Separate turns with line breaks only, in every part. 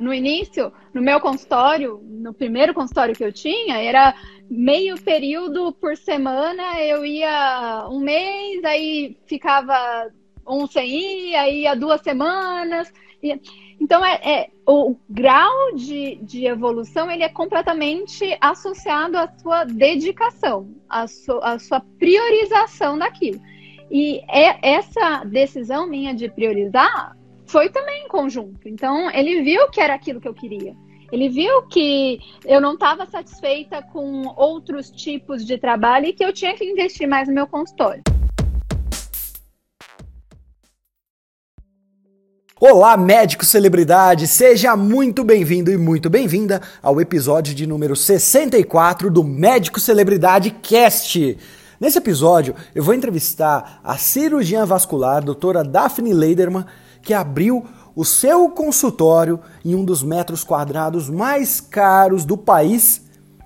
no início, no meu consultório, no primeiro consultório que eu tinha, era meio período por semana, eu ia um mês, aí ficava um sem ir, aí ia duas semanas. Então, é, é, o grau de, de evolução ele é completamente associado à sua dedicação, à, su, à sua priorização daquilo. E é, essa decisão minha de priorizar foi também em conjunto. Então, ele viu que era aquilo que eu queria. Ele viu que eu não estava satisfeita com outros tipos de trabalho e que eu tinha que investir mais no meu consultório.
Olá, médico celebridade, seja muito bem-vindo e muito bem-vinda ao episódio de número 64 do Médico Celebridade Cast. Nesse episódio, eu vou entrevistar a cirurgiã vascular, doutora Daphne Leiderman, que abriu o seu consultório em um dos metros quadrados mais caros do país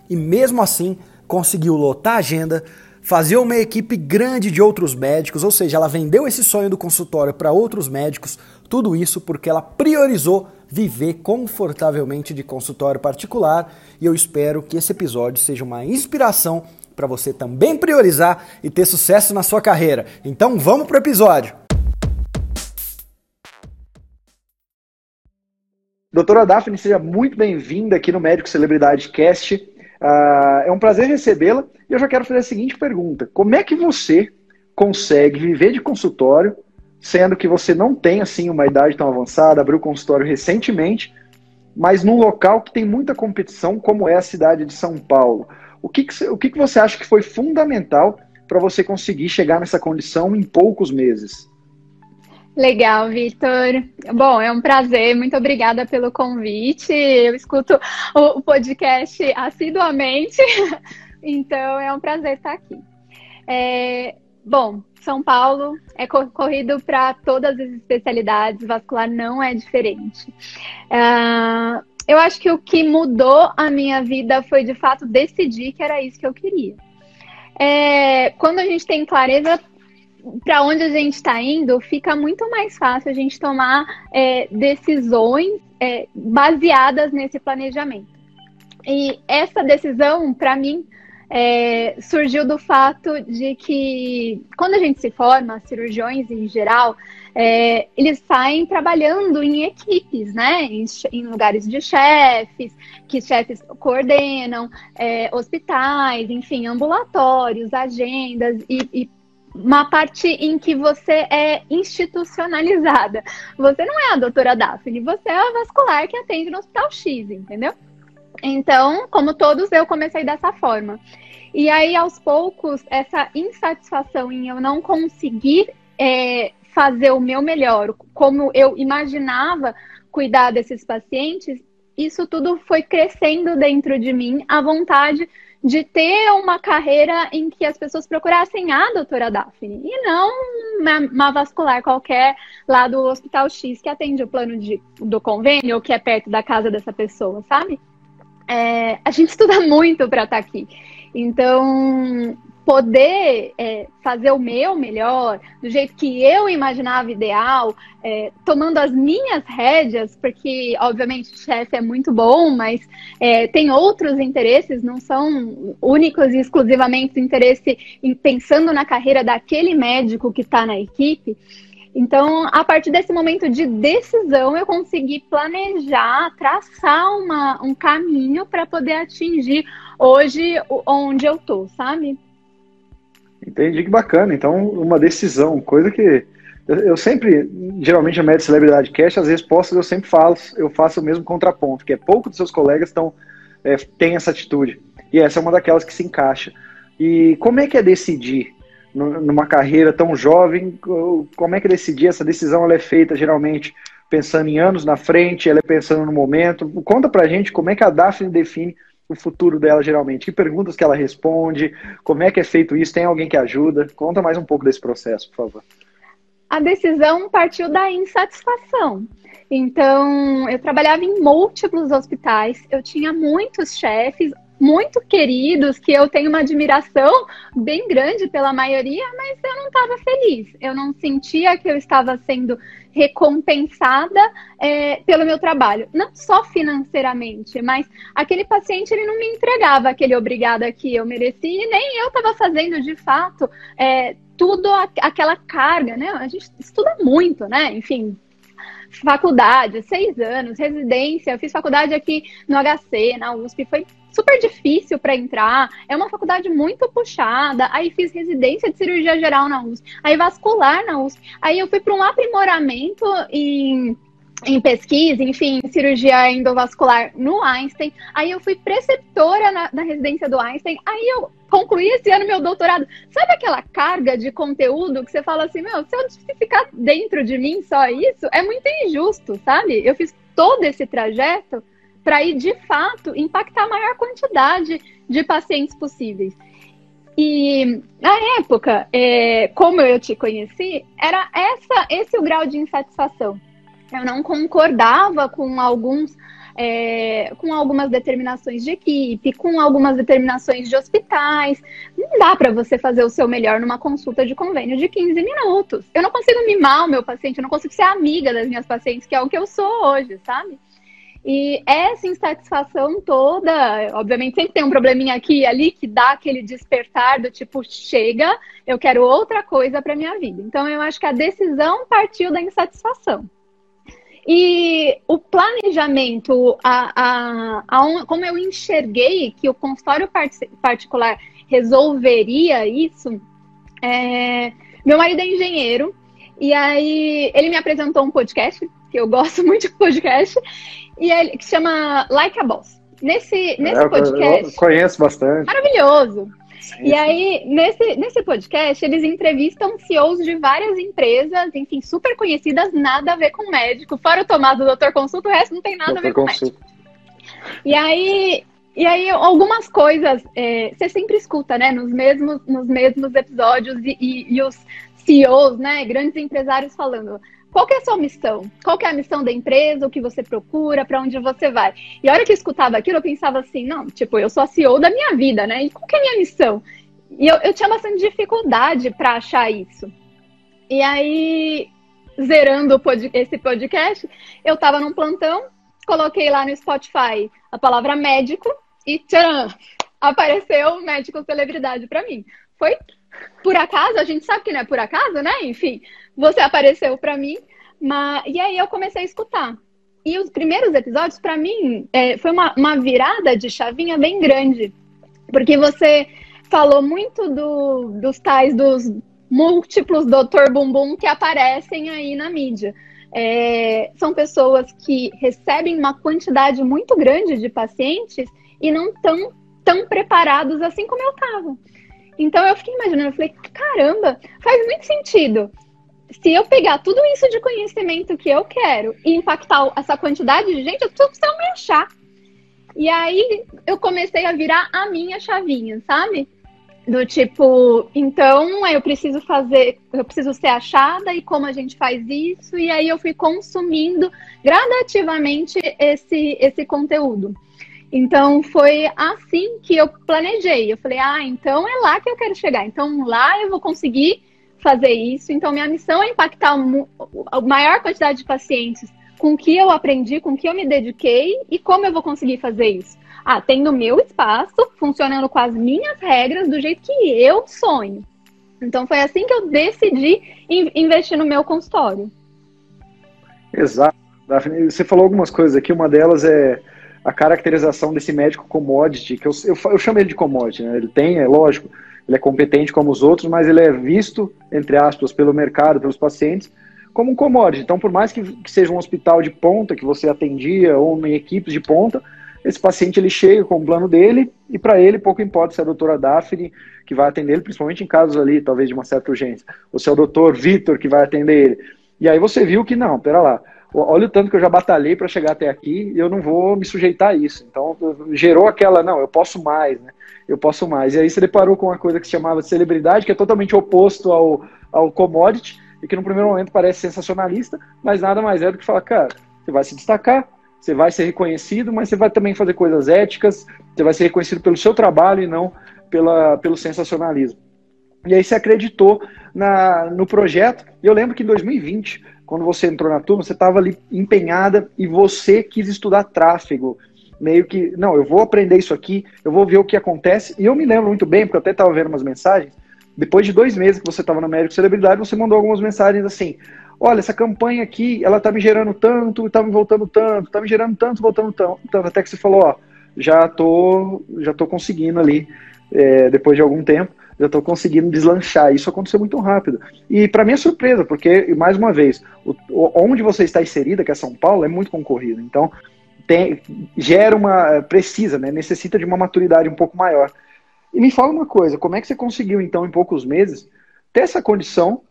e, mesmo assim, conseguiu lotar a agenda, fazer uma equipe grande de outros médicos, ou seja, ela vendeu esse sonho do consultório para outros médicos, tudo isso porque ela priorizou viver confortavelmente de consultório particular e eu espero que esse episódio seja uma inspiração para você também priorizar e ter sucesso na sua carreira. Então vamos para o episódio! Doutora Daphne, seja muito bem-vinda aqui no Médico Celebridade Cast. Uh, é um prazer recebê-la e eu já quero fazer a seguinte pergunta: Como é que você consegue viver de consultório, sendo que você não tem assim uma idade tão avançada, abriu consultório recentemente, mas num local que tem muita competição, como é a cidade de São Paulo? O que, que, o que, que você acha que foi fundamental para você conseguir chegar nessa condição em poucos meses?
Legal, Vitor. Bom, é um prazer, muito obrigada pelo convite. Eu escuto o podcast assiduamente, então é um prazer estar aqui. É, bom, São Paulo é corrido para todas as especialidades, vascular não é diferente. Uh, eu acho que o que mudou a minha vida foi de fato decidir que era isso que eu queria. É, quando a gente tem clareza para onde a gente está indo, fica muito mais fácil a gente tomar é, decisões é, baseadas nesse planejamento. E essa decisão, para mim, é, surgiu do fato de que quando a gente se forma, cirurgiões em geral, é, eles saem trabalhando em equipes, né? Em, em lugares de chefes, que chefes coordenam, é, hospitais, enfim, ambulatórios, agendas e, e uma parte em que você é institucionalizada. Você não é a doutora Daphne, você é a vascular que atende no Hospital X, entendeu? Então, como todos, eu comecei dessa forma. E aí, aos poucos, essa insatisfação em eu não conseguir é, fazer o meu melhor, como eu imaginava cuidar desses pacientes, isso tudo foi crescendo dentro de mim, a vontade de ter uma carreira em que as pessoas procurassem a doutora Daphne e não uma, vascular qualquer lá do Hospital X que atende o plano de, do convênio ou que é perto da casa dessa pessoa, sabe? É, a gente estuda muito para estar tá aqui. Então, poder é, fazer o meu melhor, do jeito que eu imaginava ideal, é, tomando as minhas rédeas, porque, obviamente, o chefe é muito bom, mas é, tem outros interesses, não são únicos e exclusivamente interesse em pensando na carreira daquele médico que está na equipe. Então, a partir desse momento de decisão, eu consegui planejar, traçar uma, um caminho para poder atingir hoje onde eu tô, sabe?
Entendi que bacana. Então, uma decisão, coisa que eu sempre, geralmente a média celebridade cast, as respostas eu sempre faço, eu faço o mesmo contraponto, que é pouco dos seus colegas estão é, têm essa atitude. E essa é uma daquelas que se encaixa. E como é que é decidir numa carreira tão jovem? Como é que é decidir? Essa decisão ela é feita geralmente pensando em anos na frente, ela é pensando no momento. Conta pra gente como é que a Daphne define o futuro dela geralmente? Que perguntas que ela responde? Como é que é feito isso? Tem alguém que ajuda? Conta mais um pouco desse processo, por favor.
A decisão partiu da insatisfação. Então, eu trabalhava em múltiplos hospitais, eu tinha muitos chefes, muito queridos, que eu tenho uma admiração bem grande pela maioria, mas eu não estava feliz. Eu não sentia que eu estava sendo recompensada é, pelo meu trabalho, não só financeiramente, mas aquele paciente ele não me entregava aquele obrigada que eu merecia e nem eu estava fazendo de fato é, tudo a, aquela carga, né? A gente estuda muito, né? Enfim, faculdade, seis anos, residência, eu fiz faculdade aqui no HC, na USP, foi super difícil para entrar, é uma faculdade muito puxada. Aí fiz residência de cirurgia geral na USP, aí vascular na USP. Aí eu fui para um aprimoramento em em pesquisa, enfim, cirurgia endovascular no Einstein. Aí eu fui preceptora na, residência do Einstein. Aí eu concluí esse ano meu doutorado. Sabe aquela carga de conteúdo que você fala assim, meu, se eu ficar dentro de mim só isso, é muito injusto, sabe? Eu fiz todo esse trajeto para ir de fato impactar a maior quantidade de pacientes possíveis. E na época, é, como eu te conheci, era essa, esse o grau de insatisfação. Eu não concordava com alguns é, com algumas determinações de equipe, com algumas determinações de hospitais. Não dá para você fazer o seu melhor numa consulta de convênio de 15 minutos. Eu não consigo mimar o meu paciente, eu não consigo ser amiga das minhas pacientes, que é o que eu sou hoje, sabe? E essa insatisfação toda, obviamente sempre tem um probleminha aqui e ali que dá aquele despertar do tipo, chega, eu quero outra coisa para minha vida. Então eu acho que a decisão partiu da insatisfação. E o planejamento, a, a, a, como eu enxerguei que o consultório particular resolveria isso, é, meu marido é engenheiro, e aí ele me apresentou um podcast, que eu gosto muito de podcast, e ele, que chama Like a Boss. Nesse, nesse podcast.
Eu conheço bastante.
Maravilhoso. Sim, e aí, nesse, nesse podcast, eles entrevistam CEOs de várias empresas, enfim, super conhecidas, nada a ver com médico. Fora o Tomás do Doutor Consulta, o resto não tem nada Doutor a ver com Consulta. médico. E aí, e aí, algumas coisas é, você sempre escuta, né? Nos mesmos, nos mesmos episódios e, e, e os CEOs, né? Grandes empresários falando. Qual é a sua missão? Qual é a missão da empresa? O que você procura? Para onde você vai? E a hora que eu escutava aquilo, eu pensava assim, não, tipo, eu sou a CEO da minha vida, né? E qual é a minha missão? E eu, eu tinha bastante dificuldade para achar isso. E aí, zerando pod esse podcast, eu estava num plantão, coloquei lá no Spotify a palavra médico e tcharam, apareceu médico celebridade para mim. Foi por acaso, a gente sabe que não é por acaso, né? Enfim, você apareceu para mim, mas... e aí eu comecei a escutar. E os primeiros episódios, para mim, é, foi uma, uma virada de chavinha bem grande, porque você falou muito do, dos tais dos múltiplos doutor bumbum que aparecem aí na mídia. É, são pessoas que recebem uma quantidade muito grande de pacientes e não estão tão preparados assim como eu estava. Então eu fiquei imaginando, eu falei, caramba, faz muito sentido. Se eu pegar tudo isso de conhecimento que eu quero e impactar essa quantidade de gente, eu preciso me achar. E aí eu comecei a virar a minha chavinha, sabe? Do tipo, então eu preciso fazer, eu preciso ser achada e como a gente faz isso, e aí eu fui consumindo gradativamente esse, esse conteúdo. Então foi assim que eu planejei. Eu falei, ah, então é lá que eu quero chegar. Então lá eu vou conseguir fazer isso. Então minha missão é impactar a maior quantidade de pacientes com o que eu aprendi, com o que eu me dediquei e como eu vou conseguir fazer isso. Ah, tendo o meu espaço, funcionando com as minhas regras, do jeito que eu sonho. Então foi assim que eu decidi investir no meu consultório.
Exato. Daphne, você falou algumas coisas aqui, uma delas é a caracterização desse médico commodity, que eu, eu, eu chamo ele de commodity, né? Ele tem, é lógico, ele é competente como os outros, mas ele é visto, entre aspas, pelo mercado, pelos pacientes, como um commodity. Então, por mais que, que seja um hospital de ponta que você atendia ou em equipes de ponta, esse paciente ele chega com o plano dele e para ele pouco importa se é a doutora Daphne que vai atender ele, principalmente em casos ali, talvez de uma certa urgência, ou se é o doutor Vitor que vai atender ele. E aí você viu que não, pera lá, olha o tanto que eu já batalhei para chegar até aqui e eu não vou me sujeitar a isso. Então, gerou aquela, não, eu posso mais, né? Eu posso mais. E aí você deparou com uma coisa que se chamava de celebridade, que é totalmente oposto ao, ao commodity, e que no primeiro momento parece sensacionalista, mas nada mais é do que falar, cara, você vai se destacar,
você vai ser reconhecido, mas você vai também fazer coisas éticas, você vai ser reconhecido pelo seu trabalho e não pela, pelo sensacionalismo. E aí você acreditou na, no projeto. Eu lembro que em 2020, quando você entrou na turma, você estava ali empenhada e você quis estudar tráfego. Meio que, não, eu vou aprender isso aqui, eu vou ver o que acontece. E eu me lembro muito bem, porque eu até estava vendo umas mensagens. Depois de dois meses que você estava na Médico Celebridade, você mandou algumas mensagens assim: olha, essa campanha aqui, ela tá me gerando tanto, tá me voltando tanto, tá me gerando tanto, voltando tanto, até que você falou, ó, já tô, já tô conseguindo ali, é, depois de algum tempo, já estou conseguindo deslanchar. Isso aconteceu muito rápido. E para minha surpresa, porque, mais uma vez, o, onde você está inserida, que é São Paulo, é muito concorrido. Então, tem, gera uma. precisa, né? Necessita de uma maturidade um pouco maior. E me fala uma coisa, como é que você conseguiu, então, em poucos meses, ter essa condição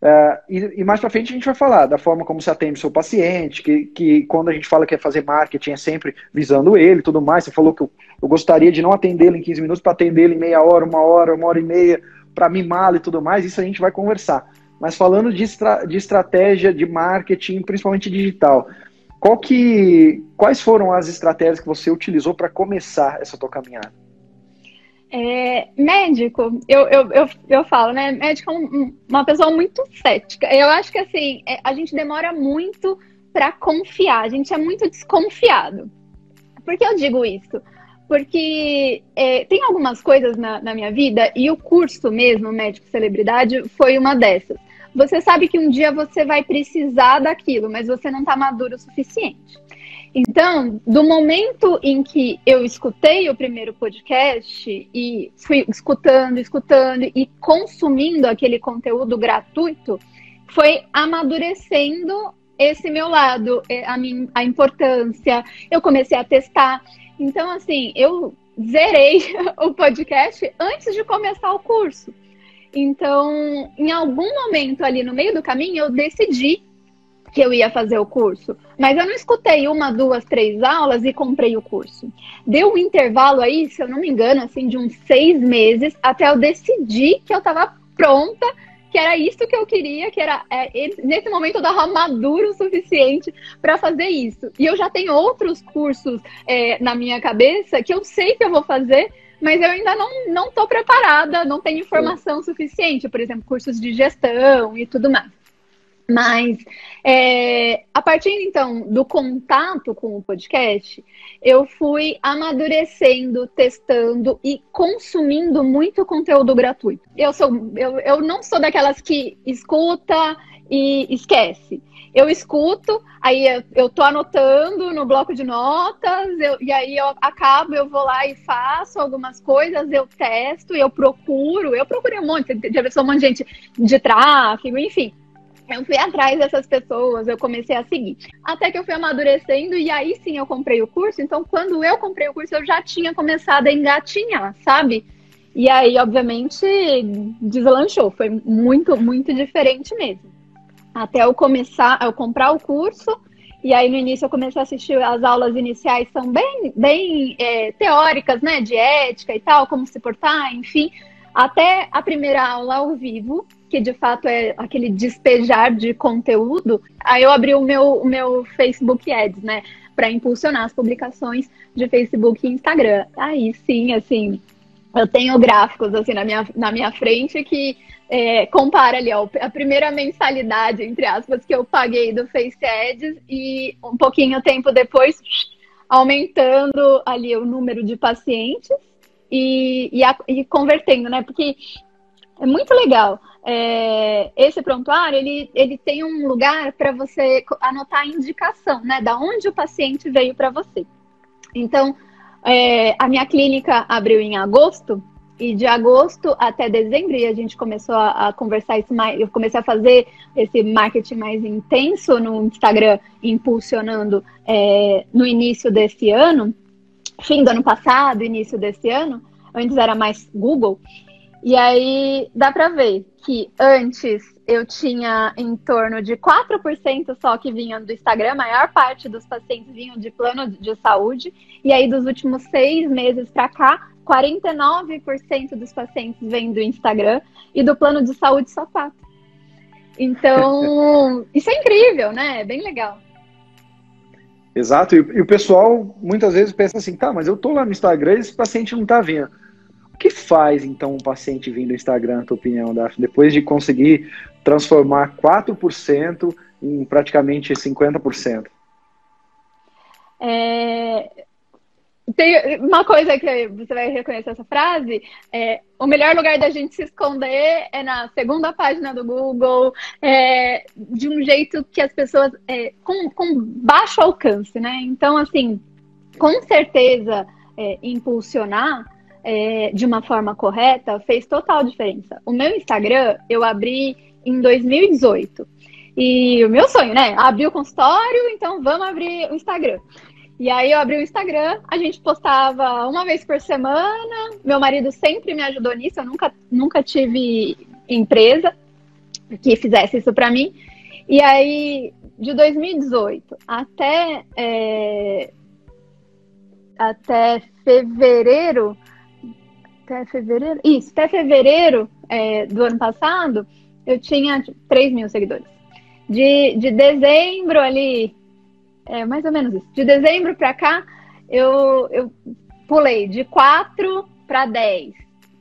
Uh, e, e, mais para frente a gente vai falar da forma como se atende o seu paciente, que, que quando a gente fala que é fazer marketing é sempre visando ele tudo mais. Você falou que eu, eu gostaria de não atendê-lo em 15 minutos para atendê-lo em meia hora, uma hora, uma hora e meia, para mimá-lo e tudo mais. Isso a gente vai conversar. Mas falando de, estra de estratégia de marketing, principalmente digital, qual que, quais foram as estratégias que você utilizou para começar essa tua caminhada?
É, médico, eu, eu, eu, eu falo, né? Médico é um, uma pessoa muito cética. Eu acho que assim, é, a gente demora muito para confiar, a gente é muito desconfiado. Por que eu digo isso? Porque é, tem algumas coisas na, na minha vida, e o curso mesmo, Médico Celebridade, foi uma dessas. Você sabe que um dia você vai precisar daquilo, mas você não está maduro o suficiente. Então, do momento em que eu escutei o primeiro podcast e fui escutando, escutando e consumindo aquele conteúdo gratuito, foi amadurecendo esse meu lado, é, a, minha, a importância. Eu comecei a testar. Então, assim, eu zerei o podcast antes de começar o curso. Então, em algum momento ali no meio do caminho, eu decidi que eu ia fazer o curso. Mas eu não escutei uma, duas, três aulas e comprei o curso. Deu um intervalo aí, se eu não me engano, assim, de uns seis meses, até eu decidir que eu estava pronta, que era isso que eu queria, que era é, nesse momento eu estava maduro o suficiente para fazer isso. E eu já tenho outros cursos é, na minha cabeça que eu sei que eu vou fazer, mas eu ainda não não estou preparada, não tenho informação suficiente, por exemplo, cursos de gestão e tudo mais. Mas é, a partir então do contato com o podcast, eu fui amadurecendo, testando e consumindo muito conteúdo gratuito. Eu sou, eu, eu não sou daquelas que escuta e esquece. Eu escuto, aí eu, eu tô anotando no bloco de notas, eu, e aí eu acabo, eu vou lá e faço algumas coisas, eu testo, eu procuro, eu procurei um monte, já um monte de gente de tráfego, enfim eu fui atrás dessas pessoas, eu comecei a seguir. Até que eu fui amadurecendo e aí sim eu comprei o curso. Então, quando eu comprei o curso, eu já tinha começado a engatinhar, sabe? E aí, obviamente, deslanchou. Foi muito, muito diferente mesmo. Até eu começar, eu comprar o curso. E aí, no início, eu comecei a assistir as aulas iniciais, são bem, bem é, teóricas, né? De ética e tal, como se portar, enfim. Até a primeira aula ao vivo, que de fato é aquele despejar de conteúdo, aí eu abri o meu, o meu Facebook Ads, né? Para impulsionar as publicações de Facebook e Instagram. Aí sim, assim, eu tenho gráficos assim na minha, na minha frente que é, compara ali, ó, a primeira mensalidade, entre aspas, que eu paguei do Face Ads e um pouquinho tempo depois aumentando ali o número de pacientes e, e, a, e convertendo, né? Porque é muito legal. É, esse prontuário, ele, ele tem um lugar para você anotar a indicação, né? Da onde o paciente veio para você. Então, é, a minha clínica abriu em agosto, e de agosto até dezembro, e a gente começou a, a, conversar isso mais, eu comecei a fazer esse marketing mais intenso no Instagram, impulsionando é, no início desse ano, fim do ano passado, início desse ano, antes era mais Google, e aí dá para ver que antes eu tinha em torno de 4% só que vinham do Instagram, a maior parte dos pacientes vinham de plano de saúde, e aí dos últimos seis meses para cá, 49% dos pacientes vêm do Instagram e do plano de saúde só 4%. Então, isso é incrível, né? É bem legal.
Exato, e, e, o pessoal muitas vezes pensa assim, tá, mas eu tô lá no Instagram e esse paciente não tá vendo. O que faz então um paciente vir do Instagram, na tua opinião, Daphne, depois de conseguir transformar 4% em praticamente 50%?
É, tem uma coisa que você vai reconhecer essa frase: é, o melhor lugar da gente se esconder é na segunda página do Google, é, de um jeito que as pessoas. É, com, com, baixo alcance, né? Então, assim, com certeza, é, impulsionar é, de uma forma correta fez total diferença. O meu Instagram eu abri em 2018. E o meu sonho, né? Abrir o consultório, então vamos abrir o Instagram. E aí eu abri o Instagram, a gente postava uma vez por semana. Meu marido sempre me ajudou nisso, eu nunca, nunca tive empresa que fizesse isso para mim. E aí, de 2018 até, é, até fevereiro, até fevereiro, isso, até fevereiro é, do ano passado, eu tinha 3 mil seguidores. De, de dezembro ali, é mais ou menos isso. De dezembro para cá, eu, eu pulei de 4 para 10.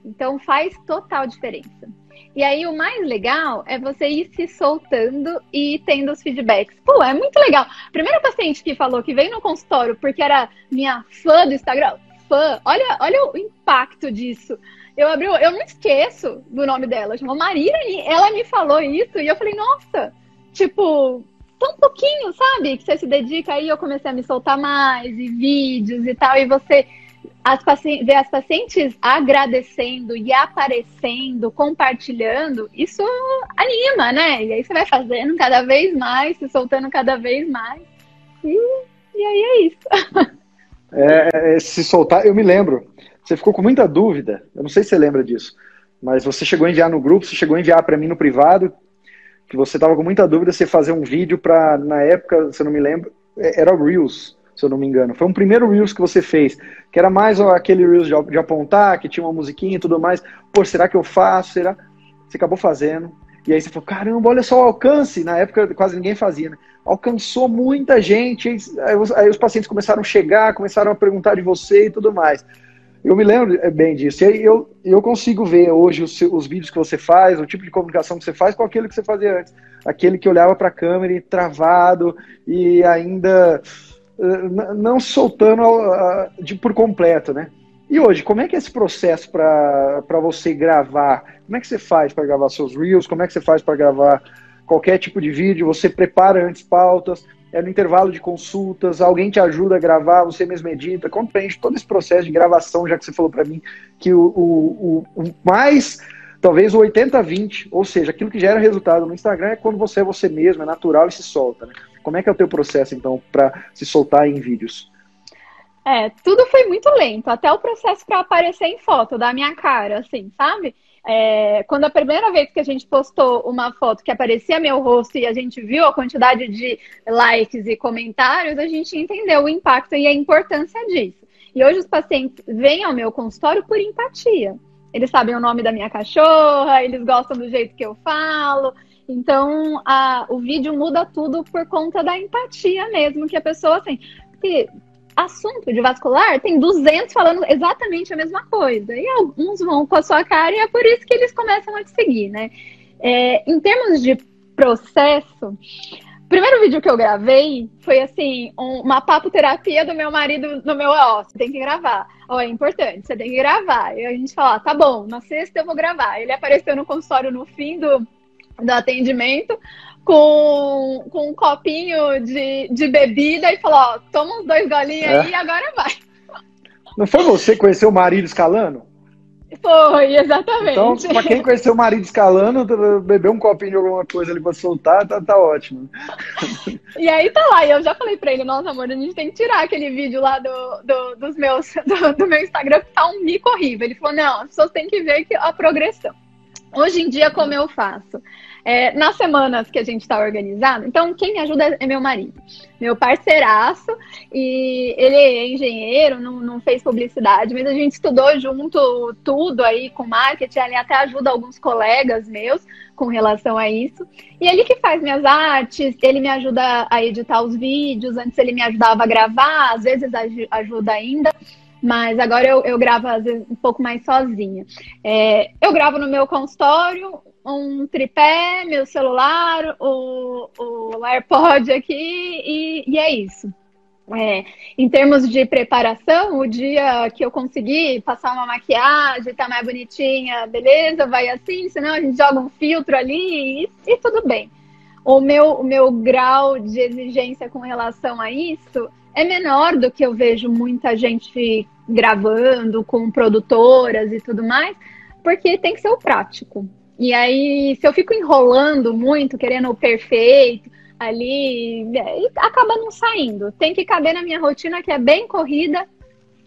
Então faz total diferença. E aí o mais legal é você ir se soltando e tendo os feedbacks. Pô, é muito legal. Primeira paciente que falou que veio no consultório porque era minha fã do Instagram. Fã. Olha, olha o impacto disso. Eu abri, eu não esqueço do nome dela. Chamou Maria e ela me falou isso e eu falei, nossa, tipo, tão pouquinho, sabe? Que você se dedica aí, eu comecei a me soltar mais, e vídeos e tal, e você as ver as pacientes agradecendo e aparecendo, compartilhando, isso anima, né? E aí você vai fazendo cada vez mais, se soltando cada vez mais. E, e aí é isso.
É, é, se soltar, eu me lembro. Você ficou com muita dúvida, eu não sei se você lembra disso, mas você chegou a enviar no grupo, você chegou a enviar para mim no privado, que você estava com muita dúvida se fazer um vídeo para, na época, se eu não me lembro, é, era o Reels, se eu não me engano. Foi um primeiro Reels que você fez, que era mais aquele Reels de, de apontar, que tinha uma musiquinha e tudo mais. Pô, será que eu faço? Será? Você acabou fazendo. E aí você falou, caramba, olha só o alcance. Na época quase ninguém fazia, né? Alcançou muita gente. Aí, os, aí os pacientes começaram a chegar, começaram a perguntar de você e tudo mais. Eu me lembro é, bem disso. E eu, eu consigo ver hoje os, os vídeos que você faz, o tipo de comunicação que você faz com aquele que você fazia antes. Aquele que olhava para a câmera e travado e ainda uh, não soltando de, por completo, né? E hoje, como é que é esse processo para você gravar? Como é que você faz para gravar seus reels? Como é que você faz para gravar qualquer tipo de vídeo? Você prepara antes pautas? é no intervalo de consultas, alguém te ajuda a gravar, você mesmo edita, compreende todo esse processo de gravação, já que você falou para mim que o, o, o, o mais, talvez o 80-20, ou seja, aquilo que gera resultado no Instagram é quando você é você mesmo, é natural e se solta. Né? Como é que é o teu processo, então, para se soltar em vídeos?
É, tudo foi muito lento, até o processo para aparecer em foto da minha cara, assim, sabe? É, quando a primeira vez que a gente postou uma foto que aparecia meu rosto e a gente viu a quantidade de likes e comentários, a gente entendeu o impacto e a importância disso. E hoje os pacientes vêm ao meu consultório por empatia. Eles sabem o nome da minha cachorra, eles gostam do jeito que eu falo. Então, a, o vídeo muda tudo por conta da empatia mesmo que a pessoa tem. Porque assunto de vascular, tem 200 falando exatamente a mesma coisa. E alguns vão com a sua cara e é por isso que eles começam a te seguir, né? É, em termos de processo, o primeiro vídeo que eu gravei foi assim, um, uma papoterapia do meu marido no meu, ó, você tem que gravar. Ó, é importante, você tem que gravar. E a gente fala, tá bom, na sexta eu vou gravar. Ele apareceu no consultório no fim do, do atendimento com, com um copinho de, de bebida e falou: ó, toma uns dois golinhos é. aí e agora vai.
Não foi você que conheceu o marido escalando?
Foi, exatamente.
Então, pra quem conheceu o marido escalando, beber um copinho de alguma coisa ali pra soltar, tá, tá ótimo.
E aí tá lá, e eu já falei pra ele, nossa amor, a gente tem que tirar aquele vídeo lá do, do dos meus, do, do, meu Instagram que tá um mico horrível. Ele falou, não, as pessoas têm que ver que a progressão. Hoje em dia, como eu faço? É, nas semanas que a gente está organizado, então quem me ajuda é meu marido, meu parceiraço, e ele é engenheiro, não, não fez publicidade, mas a gente estudou junto tudo aí com marketing, ele até ajuda alguns colegas meus, com relação a isso. E ele que faz minhas artes, ele me ajuda a editar os vídeos. Antes ele me ajudava a gravar, às vezes ajuda ainda. Mas agora eu, eu gravo às vezes um pouco mais sozinha. É, eu gravo no meu consultório, um tripé, meu celular, o, o AirPod aqui e, e é isso. É, em termos de preparação, o dia que eu conseguir passar uma maquiagem, tá mais bonitinha, beleza, vai assim, senão a gente joga um filtro ali e, e tudo bem. O meu, o meu grau de exigência com relação a isso é menor do que eu vejo muita gente gravando com produtoras e tudo mais, porque tem que ser o prático. E aí, se eu fico enrolando muito, querendo o perfeito, ali e acaba não saindo. Tem que caber na minha rotina que é bem corrida.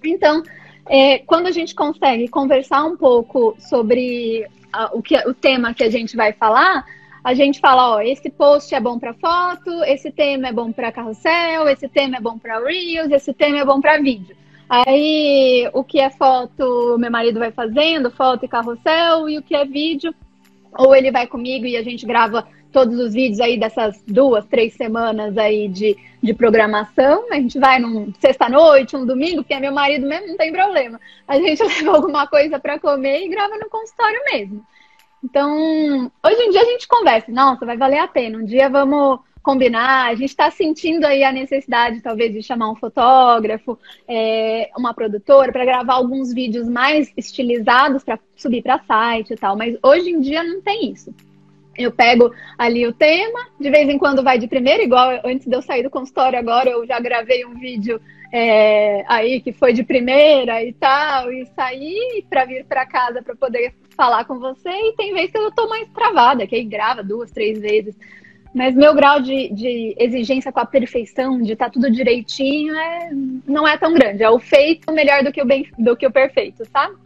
Então, é, quando a gente consegue conversar um pouco sobre a, o, que, o tema que a gente vai falar, a gente fala, ó, esse post é bom para foto, esse tema é bom para carrossel, esse tema é bom para reels, esse tema é bom para vídeo. Aí, o que é foto, meu marido vai fazendo, foto e carrossel, e o que é vídeo, ou ele vai comigo e a gente grava todos os vídeos aí dessas duas, três semanas aí de, de programação. A gente vai num sexta-noite, um domingo, porque é meu marido mesmo, não tem problema. A gente leva alguma coisa para comer e grava no consultório mesmo. Então, hoje em dia a gente conversa, nossa, vai valer a pena. Um dia vamos combinar. A gente está sentindo aí a necessidade, talvez, de chamar um fotógrafo, é, uma produtora, para gravar alguns vídeos mais estilizados para subir para site e tal. Mas hoje em dia não tem isso. Eu pego ali o tema, de vez em quando vai de primeira, igual antes de eu sair do consultório agora, eu já gravei um vídeo é, aí que foi de primeira e tal, e saí para vir para casa para poder falar com você. E tem vezes que eu tô mais travada, que aí grava duas, três vezes. Mas meu grau de, de exigência com a perfeição, de estar tá tudo direitinho, é, não é tão grande. É o feito melhor do que o, bem, do que o perfeito, sabe?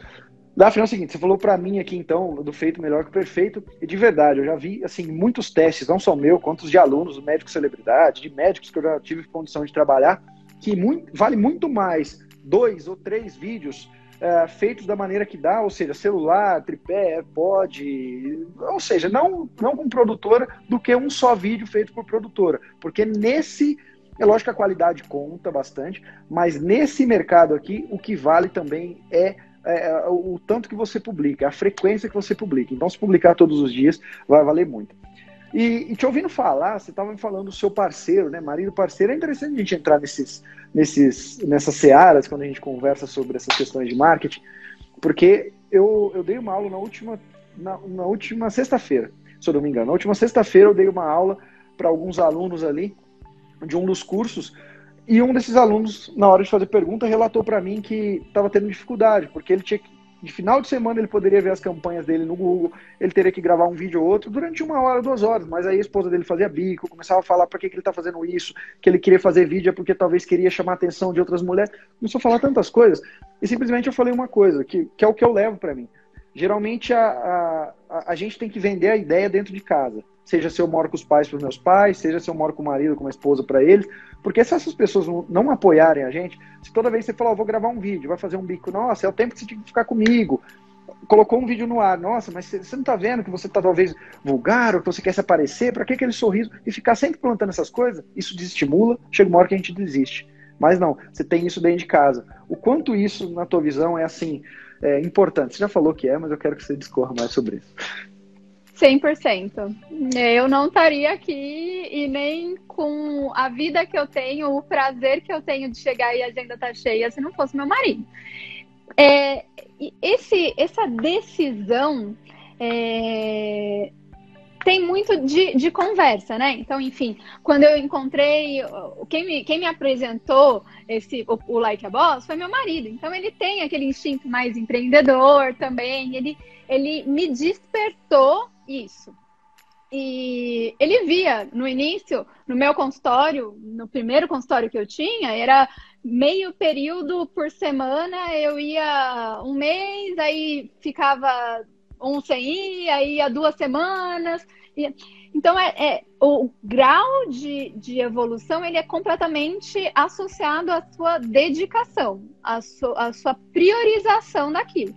Daphne, é o seguinte, você falou para mim aqui então do feito melhor que o perfeito, e de verdade, eu já vi assim muitos testes, não só meu, quanto os de alunos, médicos celebridade, de médicos que eu já tive condição de trabalhar, que muito, vale muito mais dois ou três vídeos é, feitos da maneira que dá, ou seja, celular, tripé, AirPod, ou seja, não, não com produtora, do que um só vídeo feito por produtora. Porque nesse é lógico que a qualidade conta bastante, mas nesse mercado aqui, o que vale também é é, é, o tanto que você publica, a frequência que você publica. Então, se publicar todos os dias, vai valer muito. E, e te ouvindo falar, você estava me falando do seu parceiro, né? Marido parceiro. É interessante a gente entrar nesses, nesses, nessas searas quando a gente conversa sobre essas questões de marketing, porque eu, eu dei uma aula na última, na, na última sexta-feira, se eu não me engano. Na última sexta-feira eu dei uma aula para alguns alunos ali de um dos cursos e um desses alunos, na hora de fazer pergunta, relatou para mim que estava tendo dificuldade, porque ele tinha que, de final de semana ele poderia ver as campanhas dele no Google, ele teria que gravar um vídeo ou outro durante uma hora, duas horas, mas aí a esposa dele fazia bico, começava a falar para que, que ele está fazendo isso, que ele queria fazer vídeo é porque talvez queria chamar a atenção de outras mulheres, começou a falar tantas coisas, e simplesmente eu falei uma coisa, que, que é o que eu levo para mim. Geralmente a, a, a gente tem que vender a ideia dentro de casa seja se eu moro com os pais para os meus pais, seja se eu moro com o marido, com a esposa para eles, porque se essas pessoas não apoiarem a gente, se toda vez você falar, oh, vou gravar um vídeo, vai fazer um bico, nossa, é o tempo que você tinha que ficar comigo, colocou um vídeo no ar, nossa, mas você não está vendo que você está talvez vulgar, ou que você quer se aparecer, para que aquele sorriso? E ficar sempre plantando essas coisas, isso desestimula, chega uma hora que a gente desiste. Mas não, você tem isso dentro de casa. O quanto isso, na tua visão, é assim, é importante. Você já falou que é, mas eu quero que você discorra mais sobre isso.
100%. Eu não estaria aqui e nem com a vida que eu tenho, o prazer que eu tenho de chegar e a agenda tá cheia se não fosse meu marido. É, esse, essa decisão é, tem muito de, de, conversa, né? Então, enfim, quando eu encontrei, quem me, quem me apresentou esse, o, o Like a Boss foi meu marido. Então, ele tem aquele instinto mais empreendedor também. Ele, ele me despertou isso. E ele via no início, no meu consultório, no primeiro consultório que eu tinha, era meio período por semana, eu ia um mês, aí ficava um sem ir, aí ia duas semanas. Então, é, é, o grau de, de evolução ele é completamente associado à sua dedicação, à, su, à sua priorização daquilo.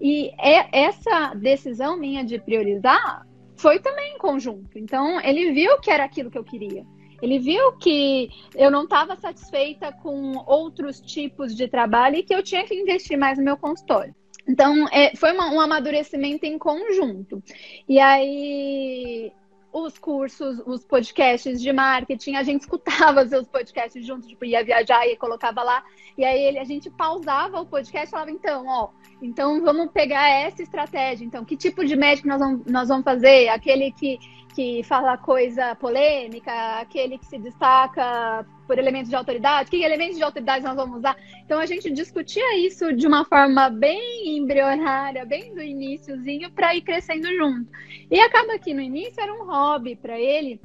E é essa decisão minha de priorizar foi também em conjunto. Então, ele viu que era aquilo que eu queria. Ele viu que eu não estava satisfeita com outros tipos de trabalho e que eu tinha que investir mais no meu consultório. Então, é, foi uma, um amadurecimento em conjunto. E aí, os cursos, os podcasts de marketing, a gente escutava os podcasts juntos, tipo, ia viajar e colocava lá, e aí ele, a gente pausava o podcast e falava, então, ó, então vamos pegar essa estratégia, então, que tipo de médico nós vamos, nós vamos fazer? Aquele que que fala coisa polêmica, aquele que se destaca por elementos de autoridade, que elementos de autoridade nós vamos usar. Então a gente discutia isso de uma forma bem embrionária, bem do iníciozinho, para ir crescendo junto. E acaba que no início era um hobby para ele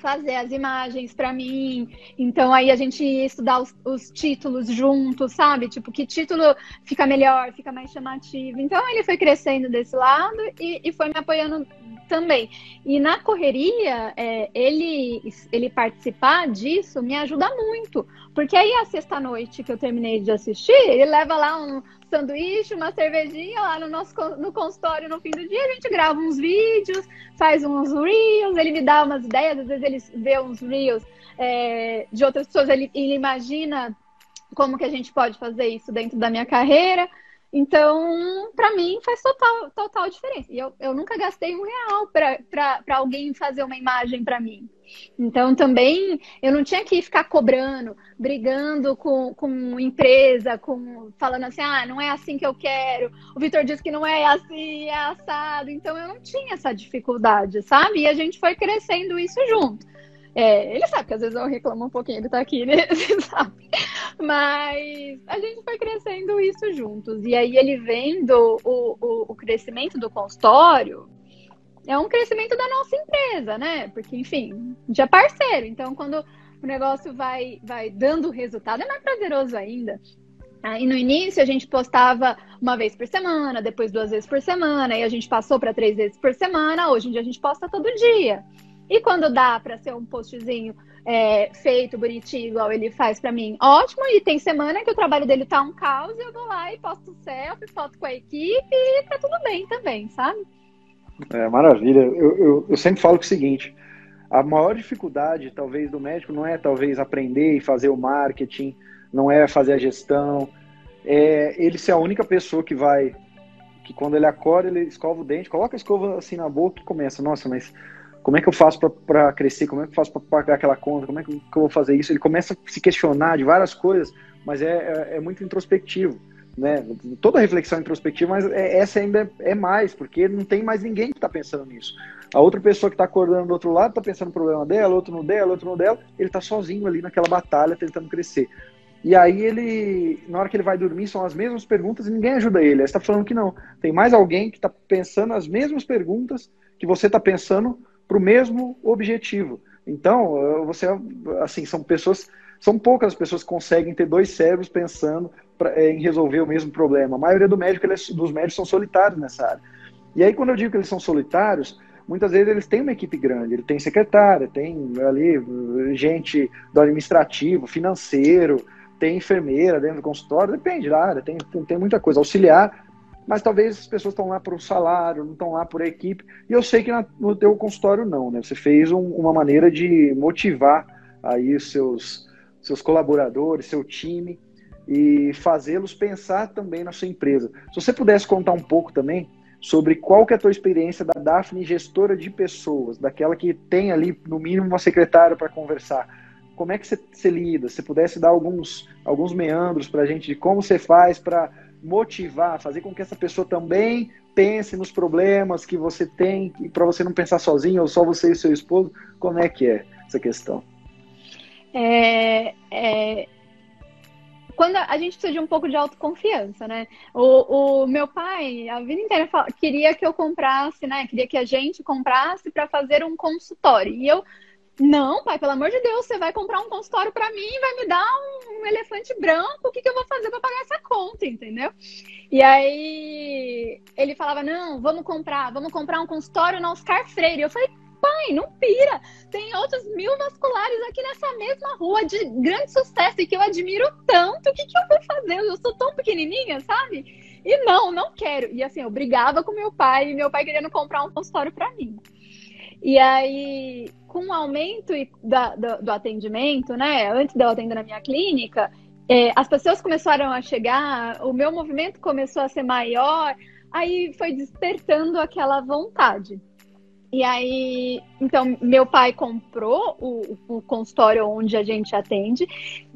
fazer as imagens para mim. Então aí a gente ia estudar os, os, títulos juntos, sabe? Tipo, que título fica melhor, fica mais chamativo. Então ele foi crescendo desse lado e, e foi me apoiando também. E na correria, é, ele, ele participar disso me ajuda muito. Porque aí a sexta-noite que eu terminei de assistir, ele leva lá um sanduíche, uma cervejinha lá no nosso no consultório no fim do dia, a gente grava uns vídeos, faz uns reels, ele me dá umas ideias, às vezes ele vê uns reels é, de outras pessoas, ele, ele imagina como que a gente pode fazer isso dentro da minha carreira. Então, para mim, faz total, total diferença. E eu, eu nunca gastei um real para alguém fazer uma imagem para mim. Então, também, eu não tinha que ficar cobrando, brigando com, com empresa, com falando assim, ah, não é assim que eu quero. O Vitor disse que não é assim, é assado. Então, eu não tinha essa dificuldade, sabe? E a gente foi crescendo isso junto. É, ele sabe que às vezes eu reclamo um pouquinho, ele tá aqui, né? Você sabe. Mas a gente foi crescendo isso juntos. E aí ele vendo o, o, o crescimento do consultório, é um crescimento da nossa empresa, né? Porque, enfim, já é parceiro. Então, quando o negócio vai, vai dando resultado, é mais prazeroso ainda. Aí no início a gente postava uma vez por semana, depois duas vezes por semana, e a gente passou para três vezes por semana. Hoje em dia a gente posta todo dia. E quando dá para ser um postzinho é, feito, bonitinho, igual ele faz para mim, ótimo. E tem semana que o trabalho dele tá um caos e eu vou lá e posto selfie, foto com a equipe e tá tudo bem também, sabe?
É, maravilha. Eu, eu, eu sempre falo o seguinte, a maior dificuldade, talvez, do médico não é, talvez, aprender e fazer o marketing, não é fazer a gestão, é ele ser a única pessoa que vai, que quando ele acorda, ele escova o dente, coloca a escova assim na boca e começa, nossa, mas como é que eu faço para crescer? Como é que eu faço para pagar aquela conta? Como é que eu vou fazer isso? Ele começa a se questionar de várias coisas, mas é, é, é muito introspectivo. Né? Toda reflexão introspectiva, mas é, essa ainda é mais, porque não tem mais ninguém que está pensando nisso. A outra pessoa que está acordando do outro lado está pensando no problema dela, outro no dela, outro no dela, ele está sozinho ali naquela batalha tentando crescer. E aí ele, na hora que ele vai dormir, são as mesmas perguntas e ninguém ajuda ele. Ele está falando que não. Tem mais alguém que está pensando as mesmas perguntas que você está pensando para o mesmo objetivo. Então, você, assim, são pessoas, são poucas pessoas que conseguem ter dois cérebros pensando pra, eh, em resolver o mesmo problema. A maioria do médico, eles, dos médicos são solitários nessa área. E aí, quando eu digo que eles são solitários, muitas vezes eles têm uma equipe grande, ele tem secretária, tem ali gente do administrativo, financeiro, tem enfermeira dentro do consultório, depende da área, tem, tem, tem muita coisa, auxiliar, mas talvez as pessoas estão lá por um salário, não estão lá por equipe. E eu sei que na, no teu consultório não, né? Você fez um, uma maneira de motivar aí os seus, seus colaboradores, seu time e fazê-los pensar também na sua empresa. Se você pudesse contar um pouco também sobre qual que é a tua experiência da Daphne gestora de pessoas, daquela que tem ali no mínimo uma secretária para conversar. Como é que você, lida? Se pudesse dar alguns, alguns meandros para a gente de como você faz para motivar, fazer com que essa pessoa também pense nos problemas que você tem para você não pensar sozinho ou só você e seu esposo, como é que é essa questão?
É, é, quando a gente precisa de um pouco de autoconfiança, né? O, o meu pai, a vida inteira, queria que eu comprasse, né? Queria que a gente comprasse para fazer um consultório. E eu não, pai, pelo amor de Deus, você vai comprar um consultório para mim e vai me dar um, um elefante branco. O que, que eu vou fazer para pagar essa conta, entendeu? E aí ele falava: Não, vamos comprar, vamos comprar um consultório na Oscar Freire. Eu falei: Pai, não pira. Tem outros mil vasculares aqui nessa mesma rua de grande sucesso e que eu admiro tanto. O que, que eu vou fazer? Eu sou tão pequenininha, sabe? E não, não quero. E assim, eu brigava com meu pai e meu pai querendo comprar um consultório para mim. E aí, com o aumento da, do, do, atendimento, né? Antes de eu atender na minha clínica, é, as pessoas começaram a chegar, o meu movimento começou a ser maior, aí foi despertando aquela vontade. E aí, então, meu pai comprou o, o, consultório onde a gente atende,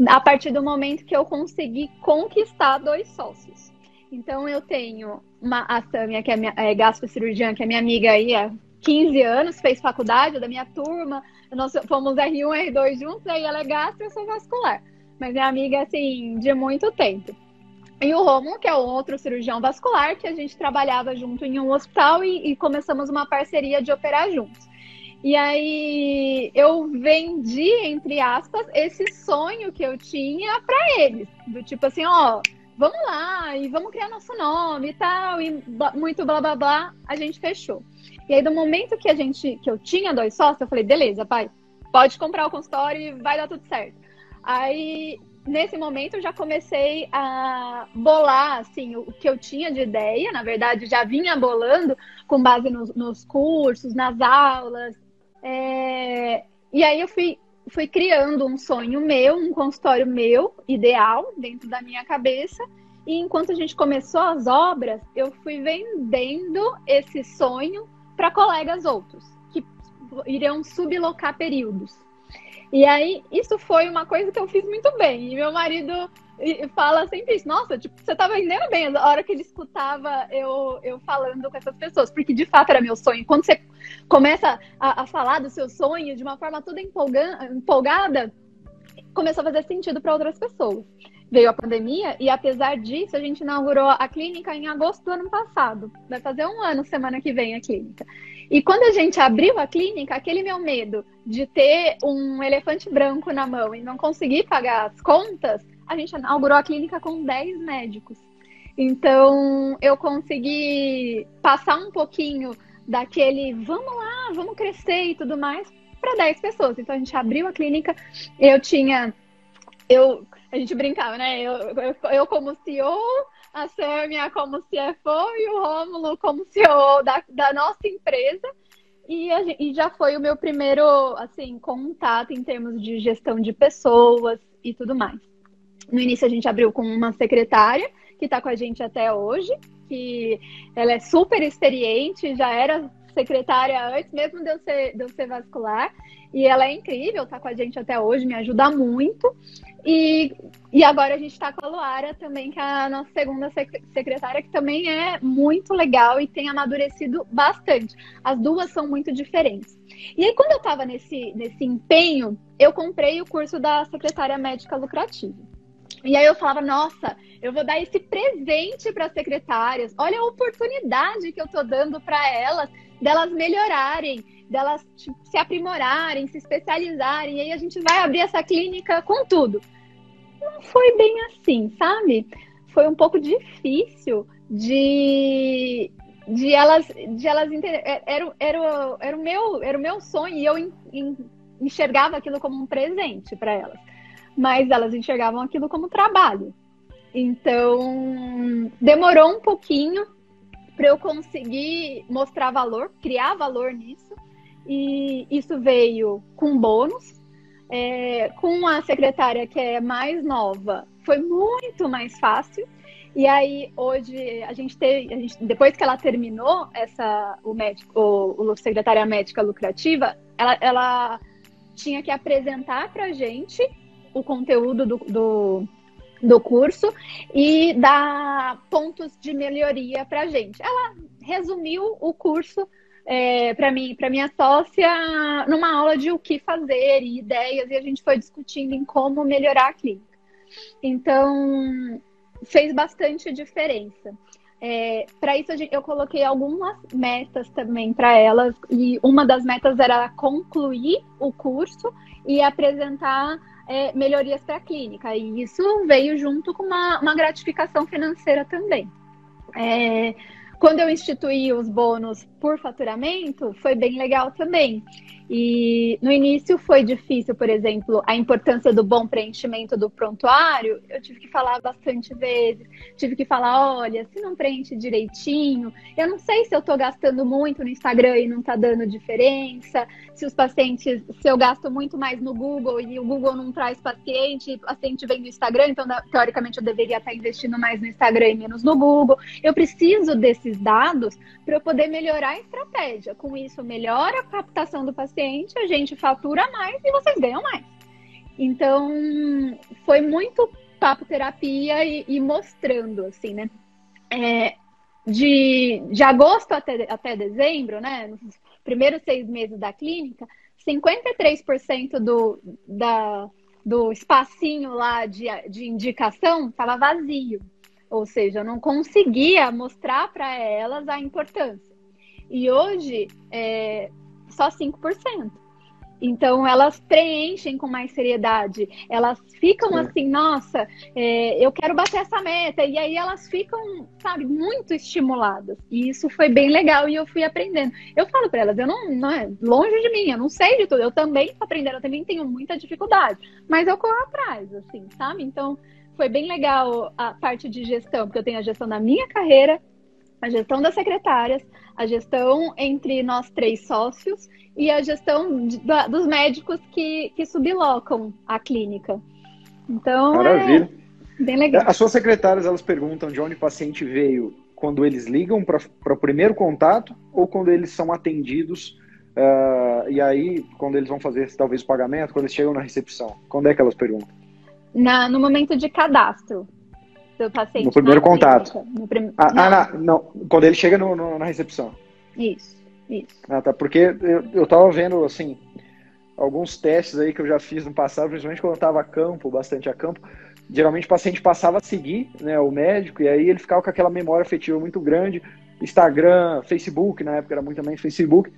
a partir do momento que eu consegui conquistar dois sócios. Então, eu tenho uma, a Samia, que é, minha, é gastrocirurgiã, que é minha amiga aí há 15 anos, fez faculdade, da minha turma, nós fomos R1 R2 juntos, aí ela é gastro, eu sou vascular. Mas é amiga, assim, de muito tempo. E o Romulo, que é outro cirurgião vascular, que a gente trabalhava junto em um hospital e, e começamos uma parceria de operar juntos. E aí eu vendi, entre aspas, esse sonho que eu tinha para eles. Do tipo assim, ó, vamos lá e vamos criar nosso nome e tal, e muito blá blá blá, a gente fechou. E aí, do momento que a gente, que eu tinha dois sócios, eu falei, beleza, pai, pode comprar o consultório e vai dar tudo certo. Aí nesse momento eu já comecei a bolar assim o que eu tinha de ideia, na verdade já vinha bolando com base nos, nos cursos, nas aulas. É... E aí eu fui, fui criando um sonho meu, um consultório meu, ideal, dentro da minha cabeça. E enquanto a gente começou as obras, eu fui vendendo esse sonho para colegas outros, que iriam sublocar períodos. E aí, isso foi uma coisa que eu fiz muito bem. E meu marido fala sempre isso. Nossa, tipo, você tá vendendo bem a hora que ele escutava eu, eu falando com essas pessoas. Porque, de fato, era meu sonho. Quando você começa a, a falar do seu sonho de uma forma toda empolgada, começou a fazer sentido para outras pessoas. Veio a pandemia e, apesar disso, a gente inaugurou a clínica em agosto do ano passado. Vai fazer um ano semana que vem a clínica. E quando a gente abriu a clínica, aquele meu medo de ter um elefante branco na mão e não conseguir pagar as contas, a gente inaugurou a clínica com 10 médicos. Então, eu consegui passar um pouquinho daquele vamos lá, vamos crescer e tudo mais para 10 pessoas. Então, a gente abriu a clínica, eu tinha. Eu, a gente brincava, né? Eu, eu, eu como CEO, a Sâmia como CFO e o Rômulo como CEO da, da nossa empresa. E, a, e, já foi o meu primeiro assim contato em termos de gestão de pessoas e tudo mais. No início a gente abriu com uma secretária que está com a gente até hoje, que ela é super experiente, já era secretária antes mesmo de eu ser, de eu ser vascular. E ela é incrível, tá com a gente até hoje, me ajuda muito. E, e agora a gente está com a Luara também, que é a nossa segunda secretária, que também é muito legal e tem amadurecido bastante. As duas são muito diferentes. E aí, quando eu estava nesse, nesse empenho, eu comprei o curso da secretária médica lucrativa. E aí eu falava, nossa, eu vou dar esse presente para as secretárias. Olha a oportunidade que eu estou dando para elas, delas melhorarem delas tipo, se aprimorarem, se especializarem, e aí a gente vai abrir essa clínica com tudo. Não foi bem assim, sabe? Foi um pouco difícil de, de elas de elas é, era, era, era o meu era o meu sonho e eu enxergava aquilo como um presente para elas mas elas enxergavam aquilo como trabalho então demorou um pouquinho para eu conseguir mostrar valor criar valor nisso e isso veio com bônus. É, com a secretária que é mais nova, foi muito mais fácil. E aí, hoje, a gente teve, a gente, depois que ela terminou essa, o médico, o, o secretária médica lucrativa, ela, ela tinha que apresentar para gente o conteúdo do, do, do, curso e dar pontos de melhoria para gente. Ela resumiu o curso é, para mim, para minha sócia, numa aula de o que fazer e ideias, e a gente foi discutindo em como melhorar a clínica. Então, fez bastante diferença. É, para isso, eu coloquei algumas metas também para elas, e uma das metas era concluir o curso e apresentar é, melhorias para a clínica. E isso veio junto com uma, uma gratificação financeira também. É, quando eu instituí os bônus por faturamento, foi bem legal também. E no início foi difícil, por exemplo, a importância do bom preenchimento do prontuário. Eu tive que falar bastante vezes, tive que falar: olha, se não preenche direitinho, eu não sei se eu estou gastando muito no Instagram e não está dando diferença, se os pacientes, se eu gasto muito mais no Google e o Google não traz paciente, o paciente vem do Instagram, então teoricamente eu deveria estar investindo mais no Instagram e menos no Google. Eu preciso desses dados para eu poder melhorar a estratégia. Com isso, melhora a captação do paciente paciente, a gente fatura mais e vocês ganham mais. Então, foi muito papo terapia e, e mostrando, assim, né? É, de, de agosto até, até dezembro, né? Nos primeiros seis meses da clínica, 53% do, da, do espacinho lá de, de indicação estava vazio. Ou seja, eu não conseguia mostrar para elas a importância. E hoje, é, só 5%. Então, elas preenchem com mais seriedade. Elas ficam Sim. assim, nossa, é, eu quero bater essa meta. E aí elas ficam, sabe, muito estimuladas. E isso foi bem legal e eu fui aprendendo. Eu falo para elas, eu não, não é longe de mim, eu não sei de tudo. Eu também estou aprendendo, eu também tenho muita dificuldade. Mas eu corro atrás, assim, sabe? Então, foi bem legal a parte de gestão, porque eu tenho a gestão da minha carreira, a gestão das secretárias, a gestão entre nós três sócios e a gestão de, da, dos médicos que, que sublocam a clínica. Então,
é Maravilha.
É bem legal.
As suas secretárias, elas perguntam de onde o paciente veio quando eles ligam para o primeiro contato ou quando eles são atendidos uh, e aí, quando eles vão fazer talvez o pagamento, quando eles chegam na recepção? Quando é que elas perguntam?
Na, no momento de cadastro do paciente.
No primeiro contato. No prim... ah, não. Ah, não. Quando ele chega no, no, na recepção.
Isso, isso.
Ah, tá. Porque eu, eu tava vendo, assim, alguns testes aí que eu já fiz no passado, principalmente quando eu tava a campo, bastante a campo. Geralmente o paciente passava a seguir né, o médico e aí ele ficava com aquela memória afetiva muito grande. Instagram, Facebook, na época era muito também Facebook.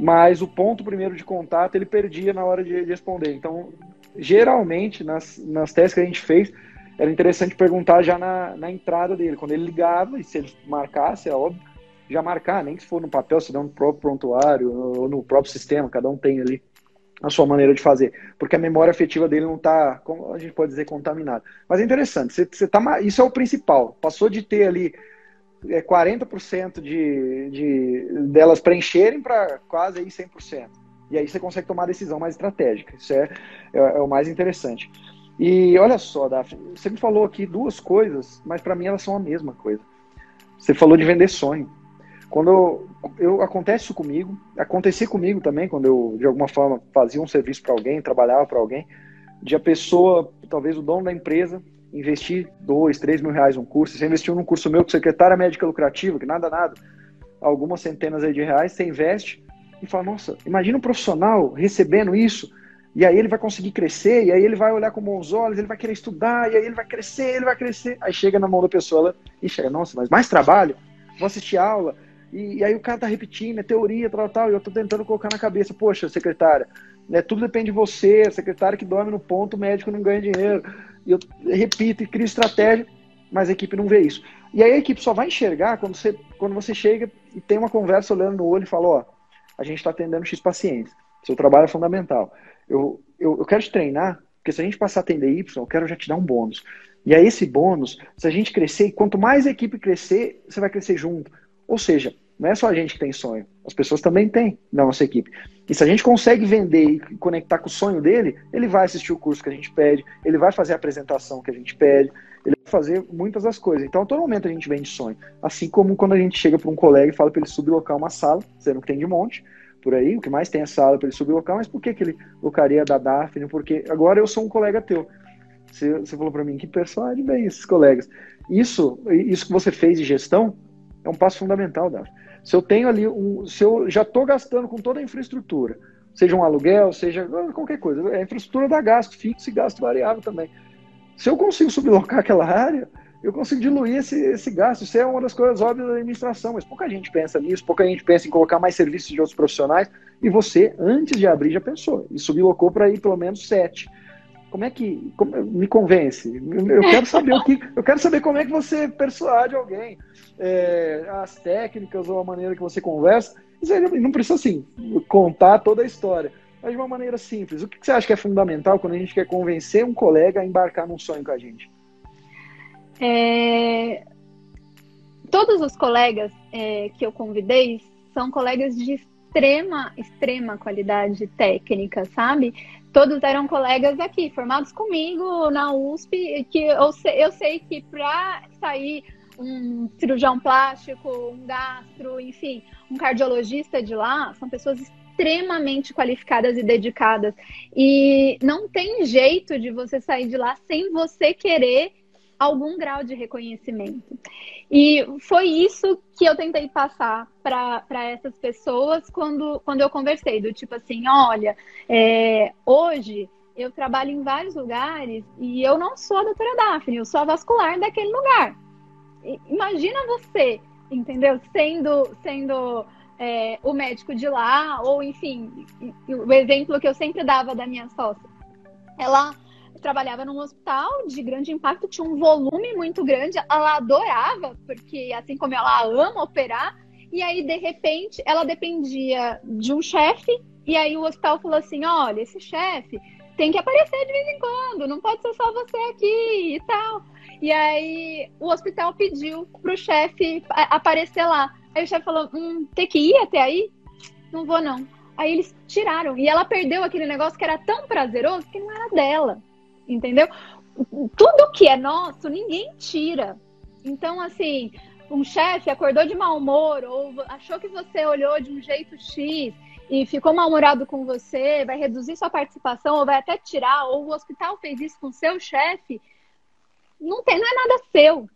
Mas o ponto primeiro de contato ele perdia na hora de, de responder. Então, geralmente, nas, nas testes que a gente fez, era interessante perguntar já na, na entrada dele, quando ele ligava, e se ele marcasse, é óbvio, já marcar, nem que for no papel, se der no próprio prontuário ou no próprio sistema, cada um tem ali a sua maneira de fazer, porque a memória afetiva dele não está, como a gente pode dizer, contaminada. Mas é interessante, você, você tá, isso é o principal. Passou de ter ali é, 40% de, de delas preencherem para quase aí 100%. E aí você consegue tomar a decisão mais estratégica. Isso é, é, é o mais interessante. E olha só, Daphne, você me falou aqui duas coisas, mas para mim elas são a mesma coisa. Você falou de vender sonho. Quando eu, eu acontece isso comigo, acontecia comigo também quando eu de alguma forma fazia um serviço para alguém, trabalhava para alguém, de a pessoa, talvez o dono da empresa, investir dois, três mil reais num curso. Você investiu num curso meu com secretária médica lucrativa, que nada, nada, algumas centenas de reais, você investe e fala, nossa, imagina um profissional recebendo isso e aí ele vai conseguir crescer, e aí ele vai olhar com bons olhos, ele vai querer estudar, e aí ele vai crescer, ele vai crescer. Aí chega na mão da pessoa, ela enxerga, nossa, mas mais trabalho? Vou assistir aula. E, e aí o cara tá repetindo, é teoria, tal, tal, e eu tô tentando colocar na cabeça, poxa, secretária, né, tudo depende de você, secretária que dorme no ponto, médico não ganha dinheiro. E eu repito e crio estratégia, mas a equipe não vê isso. E aí a equipe só vai enxergar quando você, quando você chega e tem uma conversa olhando no olho e fala, ó, a gente está atendendo X pacientes, seu trabalho é fundamental eu, eu, eu quero te treinar, porque se a gente passar a atender Y, eu quero já te dar um bônus. E aí esse bônus, se a gente crescer, quanto mais a equipe crescer, você vai crescer junto. Ou seja, não é só a gente que tem sonho, as pessoas também têm na nossa equipe. E se a gente consegue vender e conectar com o sonho dele, ele vai assistir o curso que a gente pede, ele vai fazer a apresentação que a gente pede, ele vai fazer muitas das coisas. Então, a todo momento a gente vende sonho. Assim como quando a gente chega para um colega e fala para ele sublocar uma sala, sendo que tem de monte, por aí, o que mais tem é sala para ele subir local, mas por que, que ele locaria da Daphne? Porque agora eu sou um colega teu. Você, você falou para mim, que personagem bem esses colegas. Isso, isso que você fez de gestão é um passo fundamental, Daphne. Se eu tenho ali, um, se eu já estou gastando com toda a infraestrutura, seja um aluguel, seja qualquer coisa, a infraestrutura dá gasto fixo e gasto variável também. Se eu consigo sublocar aquela área, eu consigo diluir esse, esse gasto. Isso é uma das coisas óbvias da administração, mas pouca gente pensa nisso, pouca gente pensa em colocar mais serviços de outros profissionais. E você, antes de abrir, já pensou. E sublocou para ir pelo menos sete. Como é que. Como, me convence. Eu quero saber o que. Eu quero saber como é que você persuade alguém. É, as técnicas ou a maneira que você conversa. Não precisa, assim, contar toda a história, mas de uma maneira simples. O que você acha que é fundamental quando a gente quer convencer um colega a embarcar num sonho com a gente?
É... Todos os colegas é, que eu convidei são colegas de extrema, extrema qualidade técnica, sabe? Todos eram colegas aqui, formados comigo na USP, que eu sei, eu sei que para sair um cirurgião plástico, um gastro, enfim, um cardiologista de lá, são pessoas extremamente qualificadas e dedicadas. E não tem jeito de você sair de lá sem você querer algum grau de reconhecimento. E foi isso que eu tentei passar para essas pessoas quando, quando eu conversei, do tipo assim, olha, é, hoje eu trabalho em vários lugares e eu não sou a doutora Daphne, eu sou a vascular daquele lugar. Imagina você, entendeu? Sendo, sendo é, o médico de lá, ou enfim, o exemplo que eu sempre dava da minha sócia. Ela trabalhava num hospital de grande impacto, tinha um volume muito grande, ela adorava, porque assim como ela ama operar, e aí de repente ela dependia de um chefe, e aí o hospital falou assim: olha, esse chefe tem que aparecer de vez em quando, não pode ser só você aqui e tal. E aí o hospital pediu pro chefe aparecer lá. Aí o chefe falou: hum, tem que ir até aí? Não vou, não. Aí eles tiraram. E ela perdeu aquele negócio que era tão prazeroso que não era dela entendeu? Tudo que é nosso, ninguém tira. Então, assim, um chefe acordou de mau humor ou achou que você olhou de um jeito X e ficou mal-humorado com você, vai reduzir sua participação ou vai até tirar, ou o hospital fez isso com seu chefe, não tem, não é nada seu.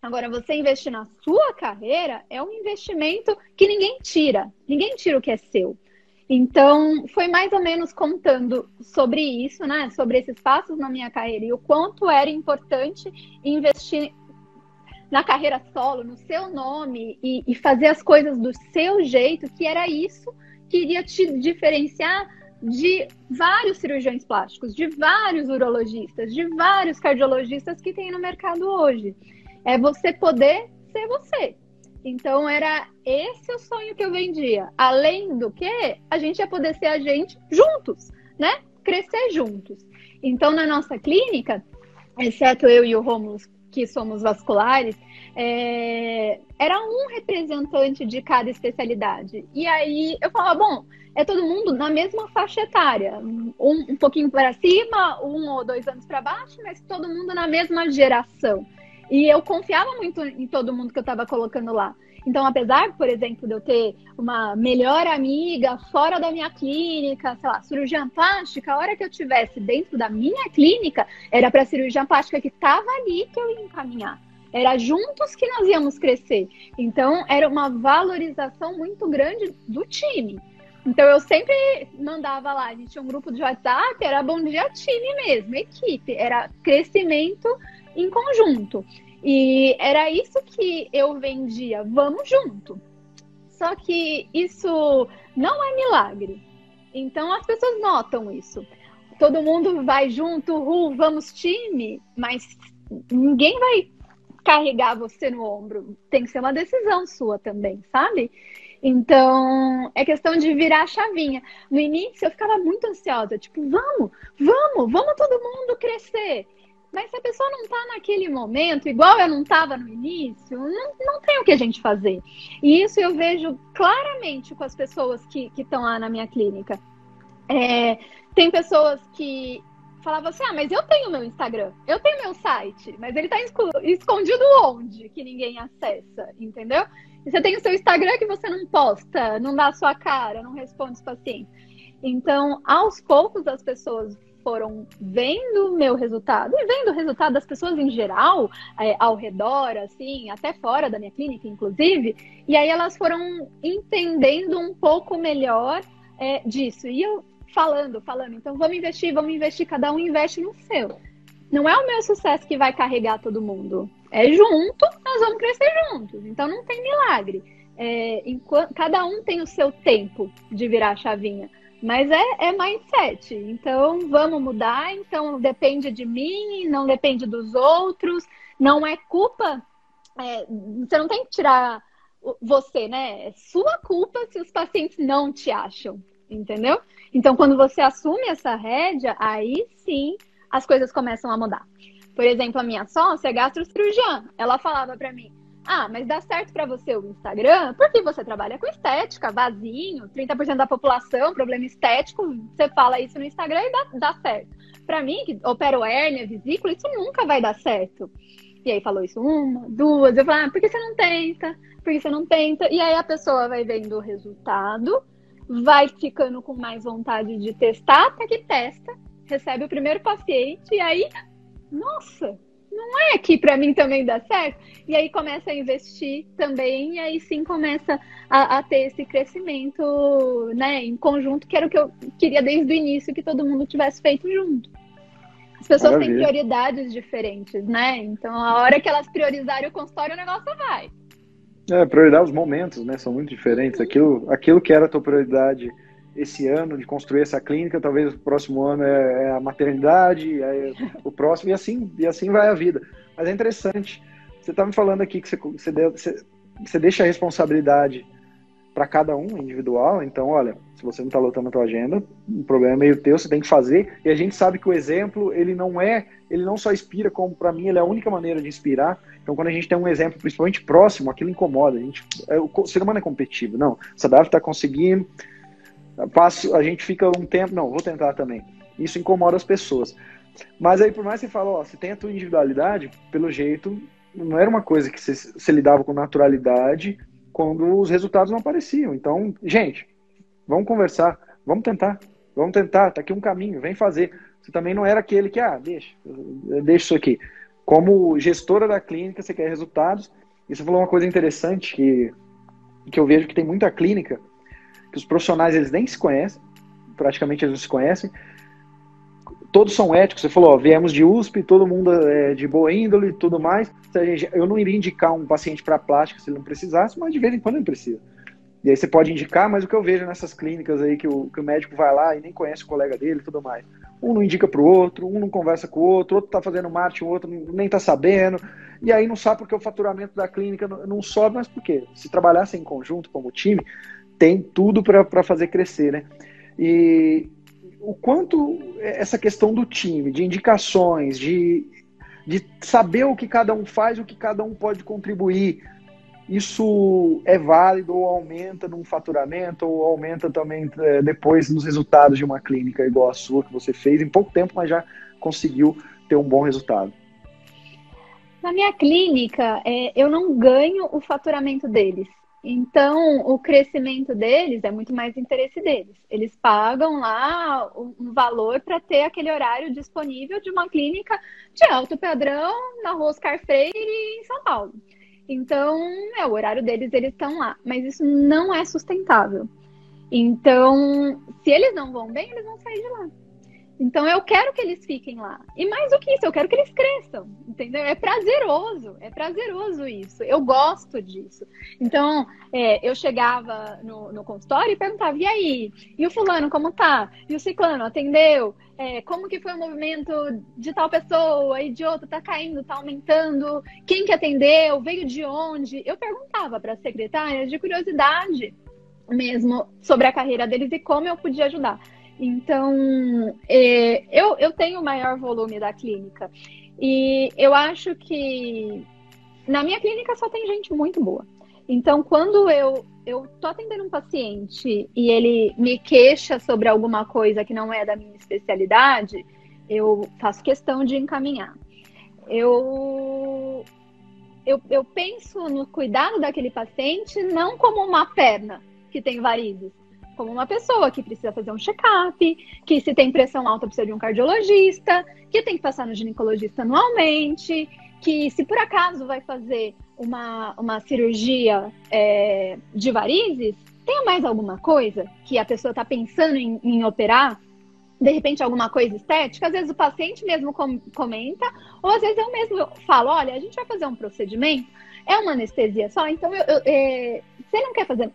Agora, você investir na sua carreira é um investimento que ninguém tira. Ninguém tira o que é seu. Então, foi mais ou menos contando sobre isso, né? Sobre esses passos na minha carreira e o quanto era importante investir na carreira solo, no seu nome e, e fazer as coisas do seu jeito, que era isso que iria te diferenciar de vários cirurgiões plásticos, de vários urologistas, de vários cardiologistas que tem no mercado hoje. É você poder ser você, então era esse o sonho que eu vendia. Além do que, a gente ia poder ser a gente juntos, né? Crescer juntos. Então na nossa clínica, exceto eu e o Romulo, que somos vasculares, é... era um representante de cada especialidade. E aí eu falava, bom, é todo mundo na mesma faixa etária, um, um pouquinho para cima, um ou dois anos para baixo, mas todo mundo na mesma geração. E eu confiava muito em todo mundo que eu estava colocando lá. Então, apesar, por exemplo, de eu ter uma melhor amiga fora da minha clínica, sei lá, cirurgia plástica, a hora que eu tivesse dentro da minha clínica, era para a cirurgia plástica que estava ali que eu ia encaminhar. Era juntos que nós íamos crescer. Então, era uma valorização muito grande do time. Então, eu sempre mandava lá, a gente tinha um grupo de WhatsApp, era bom dia time mesmo, equipe, era crescimento em conjunto. E era isso que eu vendia, vamos junto. Só que isso não é milagre. Então as pessoas notam isso. Todo mundo vai junto, vamos time, mas ninguém vai carregar você no ombro. Tem que ser uma decisão sua também, sabe? Então, é questão de virar a chavinha. No início eu ficava muito ansiosa, tipo, vamos, vamos, vamos todo mundo crescer. Mas se a pessoa não está naquele momento, igual eu não estava no início, não, não tem o que a gente fazer. E isso eu vejo claramente com as pessoas que estão lá na minha clínica. É, tem pessoas que falavam assim: ah, mas eu tenho meu Instagram, eu tenho meu site, mas ele está escondido onde que ninguém acessa, entendeu? E você tem o seu Instagram que você não posta, não dá a sua cara, não responde os pacientes. Então, aos poucos, as pessoas foram vendo meu resultado e vendo o resultado das pessoas em geral, é, ao redor, assim, até fora da minha clínica, inclusive, e aí elas foram entendendo um pouco melhor é, disso. E eu falando, falando, então vamos investir, vamos investir, cada um investe no seu. Não é o meu sucesso que vai carregar todo mundo. É junto, nós vamos crescer juntos. Então não tem milagre. É, enquanto, cada um tem o seu tempo de virar a chavinha. Mas é, é mindset. Então, vamos mudar. Então, depende de mim, não depende dos outros. Não é culpa. É, você não tem que tirar você, né? É sua culpa se os pacientes não te acham, entendeu? Então, quando você assume essa rédea, aí sim as coisas começam a mudar. Por exemplo, a minha sócia é gastrocirurgiã. Ela falava para mim: ah, mas dá certo para você o Instagram porque você trabalha com estética, vazinho, 30% da população, problema estético, você fala isso no Instagram e dá, dá certo. Para mim, que opero hérnia, vesícula, isso nunca vai dar certo. E aí falou isso uma, duas, eu falei, ah, por que você não tenta? Por que você não tenta? E aí a pessoa vai vendo o resultado, vai ficando com mais vontade de testar, até que testa, recebe o primeiro paciente, e aí, nossa, não é que para mim também dá certo? E aí começa a investir também, e aí sim começa a, a, ter esse crescimento né, em conjunto, que era o que eu queria desde o início que todo mundo tivesse feito junto. As pessoas Maravilha. têm prioridades diferentes, né? Então, a hora que elas priorizarem o consultório, o negócio vai.
É, prioridade os momentos, né? São muito diferentes. Aquilo, aquilo que era a tua prioridade esse ano de construir essa clínica, talvez o próximo ano é, é a maternidade, é o próximo, e assim, e assim vai a vida. Mas é interessante. Você está me falando aqui que você, você, você deixa a responsabilidade para cada um individual. Então, olha, se você não está lotando a tua agenda, o problema é meio teu, você tem que fazer. E a gente sabe que o exemplo, ele não é, ele não só inspira, como para mim ele é a única maneira de inspirar. Então, quando a gente tem um exemplo, principalmente próximo, aquilo incomoda. A gente, é, o ser humano é competitivo. Não, essa Davi está conseguindo, passo, a gente fica um tempo, não, vou tentar também. Isso incomoda as pessoas. Mas aí, por mais que você fale, ó, você tem a tua individualidade, pelo jeito, não era uma coisa que você, você lidava com naturalidade quando os resultados não apareciam. Então, gente, vamos conversar, vamos tentar, vamos tentar, tá aqui um caminho, vem fazer. Você também não era aquele que, ah, deixa, deixa isso aqui. Como gestora da clínica, você quer resultados. E você falou uma coisa interessante que, que eu vejo que tem muita clínica, que os profissionais eles nem se conhecem, praticamente eles não se conhecem. Todos são éticos. Você falou, ó, viemos de USP, todo mundo é de boa índole e tudo mais. Eu não iria indicar um paciente para plástica se ele não precisasse, mas de vez em quando ele precisa. E aí você pode indicar, mas o que eu vejo nessas clínicas aí que o, que o médico vai lá e nem conhece o colega dele e tudo mais. Um não indica para o outro, um não conversa com o outro, outro está fazendo marketing, o outro nem está sabendo. E aí não sabe porque o faturamento da clínica não, não sobe, mas por quê? Se trabalhassem em conjunto como time, tem tudo para fazer crescer, né? E o quanto essa questão do time, de indicações, de, de saber o que cada um faz, o que cada um pode contribuir, isso é válido ou aumenta num faturamento ou aumenta também é, depois nos resultados de uma clínica igual a sua que você fez em pouco tempo, mas já conseguiu ter um bom resultado?
Na minha clínica, é, eu não ganho o faturamento deles. Então, o crescimento deles é muito mais interesse deles. Eles pagam lá um valor para ter aquele horário disponível de uma clínica de alto padrão na rua Oscar Freire em São Paulo. Então, é o horário deles, eles estão lá. Mas isso não é sustentável. Então, se eles não vão bem, eles vão sair de lá. Então eu quero que eles fiquem lá. E mais do que isso, eu quero que eles cresçam, entendeu? É prazeroso, é prazeroso isso. Eu gosto disso. Então, é, eu chegava no, no, consultório e perguntava, e aí? E o fulano, como tá? E o ciclano, atendeu? É, como que foi o movimento de tal pessoa e de outra? Tá caindo, tá aumentando? Quem que atendeu? Veio de onde? Eu perguntava para as secretárias de curiosidade mesmo sobre a carreira deles e como eu podia ajudar. Então, é, eu, eu tenho o maior volume da clínica. E eu acho que na minha clínica só tem gente muito boa. Então, quando eu eu tô atendendo um paciente e ele me queixa sobre alguma coisa que não é da minha especialidade, eu faço questão de encaminhar. Eu, eu, eu penso no cuidado daquele paciente não como uma perna que tem varizes, como uma pessoa que precisa fazer um check-up, que se tem pressão alta precisa de um cardiologista, que tem que passar no ginecologista anualmente, que se por acaso vai fazer uma, uma cirurgia é, de varizes, tem mais alguma coisa que a pessoa está pensando em, em operar? de repente alguma coisa estética, às vezes o paciente mesmo com, comenta, ou às vezes eu mesmo falo, olha, a gente vai fazer um procedimento, é uma anestesia só, então eu, eu, é, você não quer fazer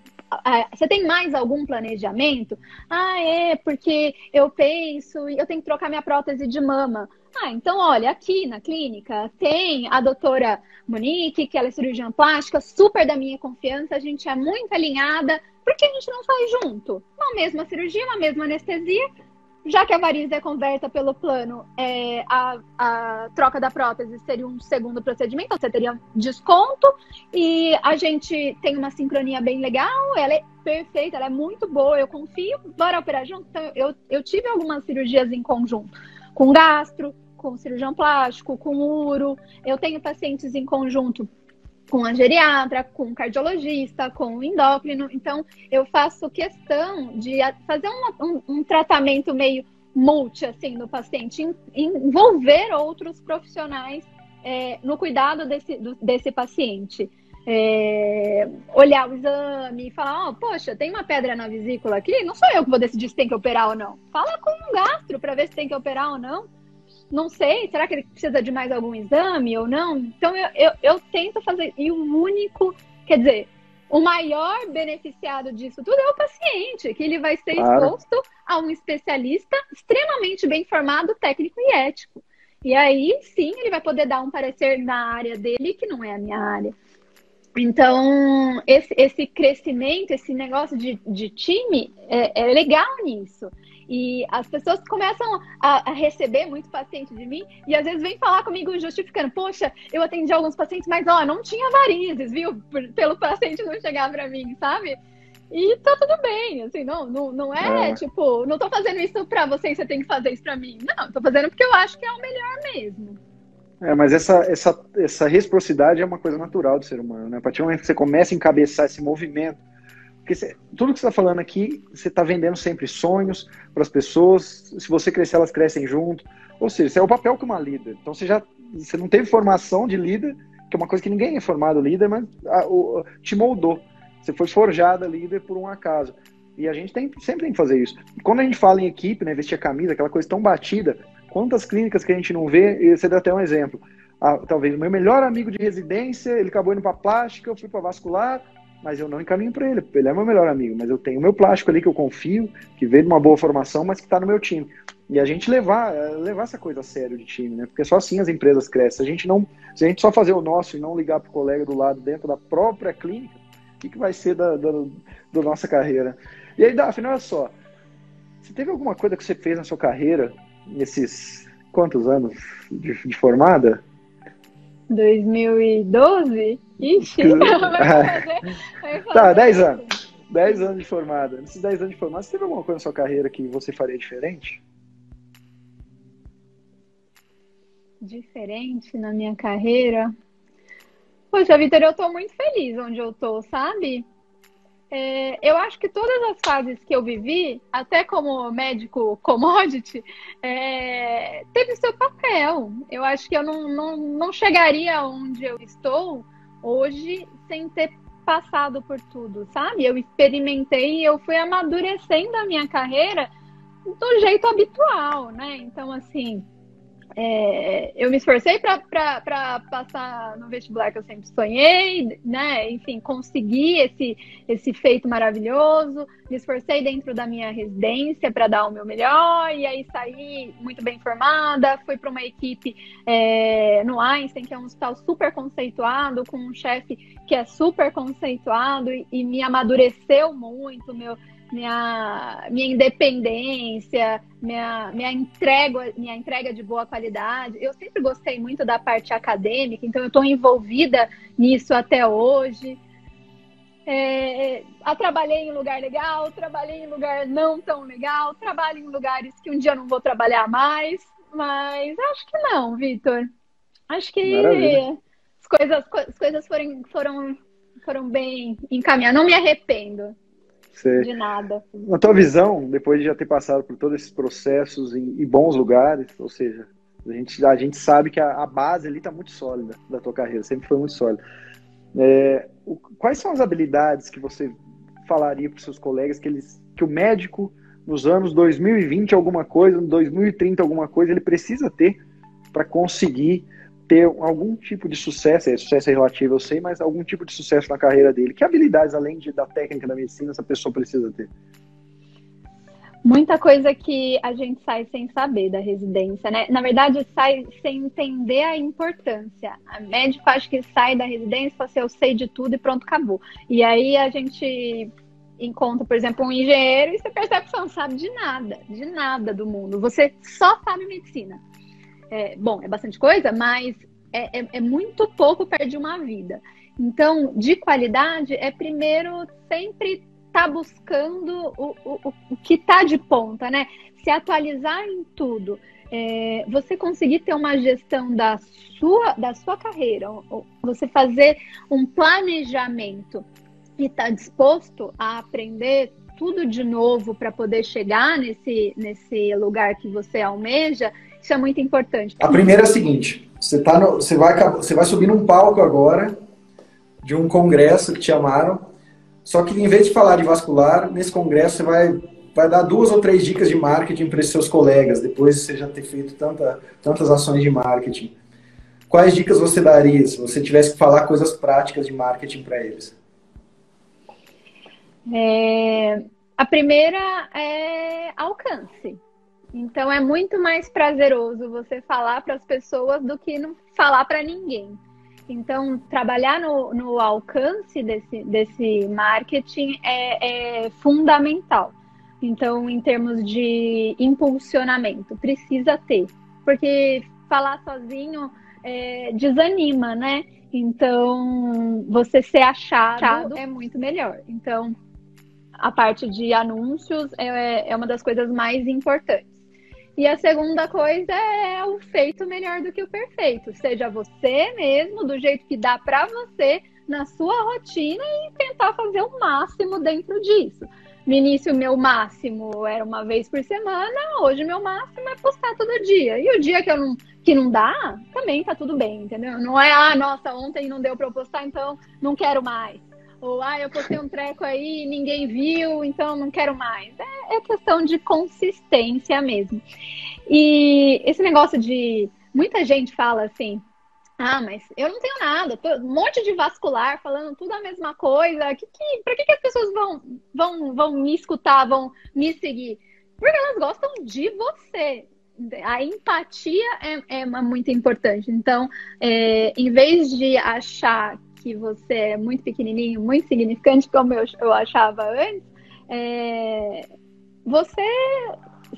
você tem mais algum planejamento? Ah, é, porque eu penso, eu tenho que trocar minha prótese de mama. Ah, então, olha, aqui na clínica tem a doutora Monique, que ela é cirurgiã plástica, super da minha confiança, a gente é muito alinhada. Por que a gente não faz junto? Uma mesma cirurgia, uma mesma anestesia, já que a variz é converta pelo plano, é, a, a, troca da prótese seria um segundo procedimento, então você teria desconto e a gente tem uma sincronia bem legal, ela é perfeita, ela é muito boa, eu confio, bora operar junto. Então, eu, eu tive algumas cirurgias em conjunto, com gastro, com cirurgião plástico, com uro, eu tenho pacientes em conjunto com a geriatra, com o cardiologista, com o endócrino. Então, eu faço questão de fazer um, um, um tratamento meio multi, assim, do paciente, envolver outros profissionais é, no cuidado desse, do, desse paciente. É, olhar o exame e falar, oh, poxa, tem uma pedra na vesícula aqui, não sou eu que vou decidir se tem que operar ou não. Fala com um gastro para ver se tem que operar ou não não sei, será que ele precisa de mais algum exame ou não? Então eu, eu, eu tento fazer, e o único, quer dizer, o maior beneficiado disso tudo é o paciente, que ele vai ser claro. exposto a um especialista extremamente bem formado, técnico e ético. E aí sim ele vai poder dar um parecer na área dele, que não é a minha área. Então, esse, esse crescimento, esse negócio de, de time é, é legal nisso. E as pessoas começam a, a, receber muito paciente de mim e às vezes vem falar comigo justificando: Poxa, eu atendi alguns pacientes, mas ó, não tinha varizes, viu? Por, pelo paciente não chegar para mim, sabe? E tá tudo bem, assim, não, não, não é, é. tipo, não tô fazendo isso pra você e você tem que fazer isso pra mim. Não, tô fazendo porque eu acho que é o melhor mesmo.
É, mas essa, essa, essa reciprocidade é uma coisa natural do ser humano, né? A partir do momento que você começa a encabeçar esse movimento porque você, tudo que você está falando aqui, você está vendendo sempre sonhos para as pessoas. Se você crescer, elas crescem junto. Ou seja, isso é o papel que uma líder. Então você já você não teve formação de líder, que é uma coisa que ninguém é formado líder, mas a, o, te moldou. Você foi forjada líder por um acaso. E a gente tem, sempre tem que fazer isso. Quando a gente fala em equipe, né, vestir a camisa, aquela coisa tão batida, quantas clínicas que a gente não vê, você dá até um exemplo. Ah, talvez o meu melhor amigo de residência, ele acabou indo para plástica, eu fui para vascular, mas eu não encaminho para ele. Ele é meu melhor amigo, mas eu tenho meu plástico ali que eu confio, que veio de uma boa formação, mas que está no meu time. E a gente levar, levar essa coisa a sério de time, né? Porque só assim as empresas crescem. Se a gente não, se a gente só fazer o nosso e não ligar para o colega do lado dentro da própria clínica, o que, que vai ser da, da, da nossa carreira? E aí, Daphne, olha só. Você teve alguma coisa que você fez na sua carreira, nesses quantos anos de, de formada?
2012? Ixi,
fazer, Tá, 10 anos. 10 anos de formada. Nesses 10 anos de formada, você teve alguma coisa na sua carreira que você faria diferente?
Diferente na minha carreira? Poxa, Vitor, eu tô muito feliz onde eu tô, sabe? É, eu acho que todas as fases que eu vivi, até como médico commodity, é, teve seu papel. Eu acho que eu não, não, não chegaria onde eu estou hoje sem ter passado por tudo, sabe? Eu experimentei e eu fui amadurecendo a minha carreira do jeito habitual, né? Então, assim, é, eu me esforcei para passar no vestibular que eu sempre sonhei, né? Enfim, consegui esse, esse feito maravilhoso. Me esforcei dentro da minha residência para dar o meu melhor, e aí saí muito bem formada. Fui para uma equipe é, no Einstein, que é um hospital super conceituado, com um chefe que é super conceituado e, e me amadureceu muito. Meu, minha, minha independência, minha, minha, entrega, minha entrega de boa qualidade. Eu sempre gostei muito da parte acadêmica, então eu estou envolvida nisso até hoje. É, trabalhei em lugar legal, trabalhei em lugar não tão legal, trabalho em lugares que um dia eu não vou trabalhar mais, mas acho que não, Vitor. Acho que as coisas, as coisas foram, foram, foram bem encaminhadas. Não me arrependo. Você, de nada.
Na tua visão, depois de já ter passado por todos esses processos em, em bons lugares, ou seja, a gente, a gente sabe que a, a base ali está muito sólida da tua carreira, sempre foi muito sólida. É, o, quais são as habilidades que você falaria para os seus colegas que, eles, que o médico nos anos 2020 alguma coisa, 2030 alguma coisa, ele precisa ter para conseguir ter algum tipo de sucesso, é, sucesso é relativo, eu sei, mas algum tipo de sucesso na carreira dele. Que habilidades, além de, da técnica da medicina, essa pessoa precisa ter?
muita coisa que a gente sai sem saber da residência, né? Na verdade, sai sem entender a importância. A médico acho que sai da residência fala assim, eu sei de tudo e pronto, acabou. E aí a gente encontra, por exemplo, um engenheiro e você percebe que você não sabe de nada, de nada do mundo. Você só sabe medicina. É, bom, é bastante coisa, mas é, é, é muito pouco perto de uma vida. Então, de qualidade, é primeiro sempre estar tá buscando o, o, o que está de ponta, né? Se atualizar em tudo. É, você conseguir ter uma gestão da sua, da sua carreira, você fazer um planejamento e estar tá disposto a aprender tudo de novo para poder chegar nesse, nesse lugar que você almeja, isso é muito importante.
A primeira é a seguinte: você, tá no, você, vai, você vai subir num palco agora de um congresso que te chamaram, só que em vez de falar de vascular, nesse congresso você vai, vai dar duas ou três dicas de marketing para os seus colegas, depois de você já ter feito tanta, tantas ações de marketing. Quais dicas você daria se você tivesse que falar coisas práticas de marketing para eles?
É, a primeira é alcance. Então é muito mais prazeroso você falar para as pessoas do que não falar para ninguém. Então, trabalhar no, no alcance desse, desse marketing é, é, fundamental. Então, em termos de impulsionamento, precisa ter. Porque falar sozinho é, desanima, né? Então, você ser achado é muito melhor. Então, a parte de anúncios é, é uma das coisas mais importantes. E a segunda coisa é o feito melhor do que o perfeito. Seja você mesmo, do jeito que dá para você, na sua rotina e tentar fazer o máximo dentro disso. No início, meu máximo era uma vez por semana, hoje meu máximo é postar todo dia. E o dia que, eu não, que não dá, também tá tudo bem, entendeu? Não é, ah, nossa, ontem não deu para eu postar, então não quero mais. Ou, ah, eu postei um treco aí e ninguém viu, então não quero mais. É, é questão de consistência mesmo. E esse negócio de. Muita gente fala assim, ah, mas eu não tenho nada, um monte de vascular falando tudo a mesma coisa. Que, que, pra que, que as pessoas vão, vão, vão me escutar, vão me seguir? Porque elas gostam de você. A empatia é, é muito importante. Então, é, em vez de achar que você é muito pequenininho, muito significante, como eu, eu achava antes, é, você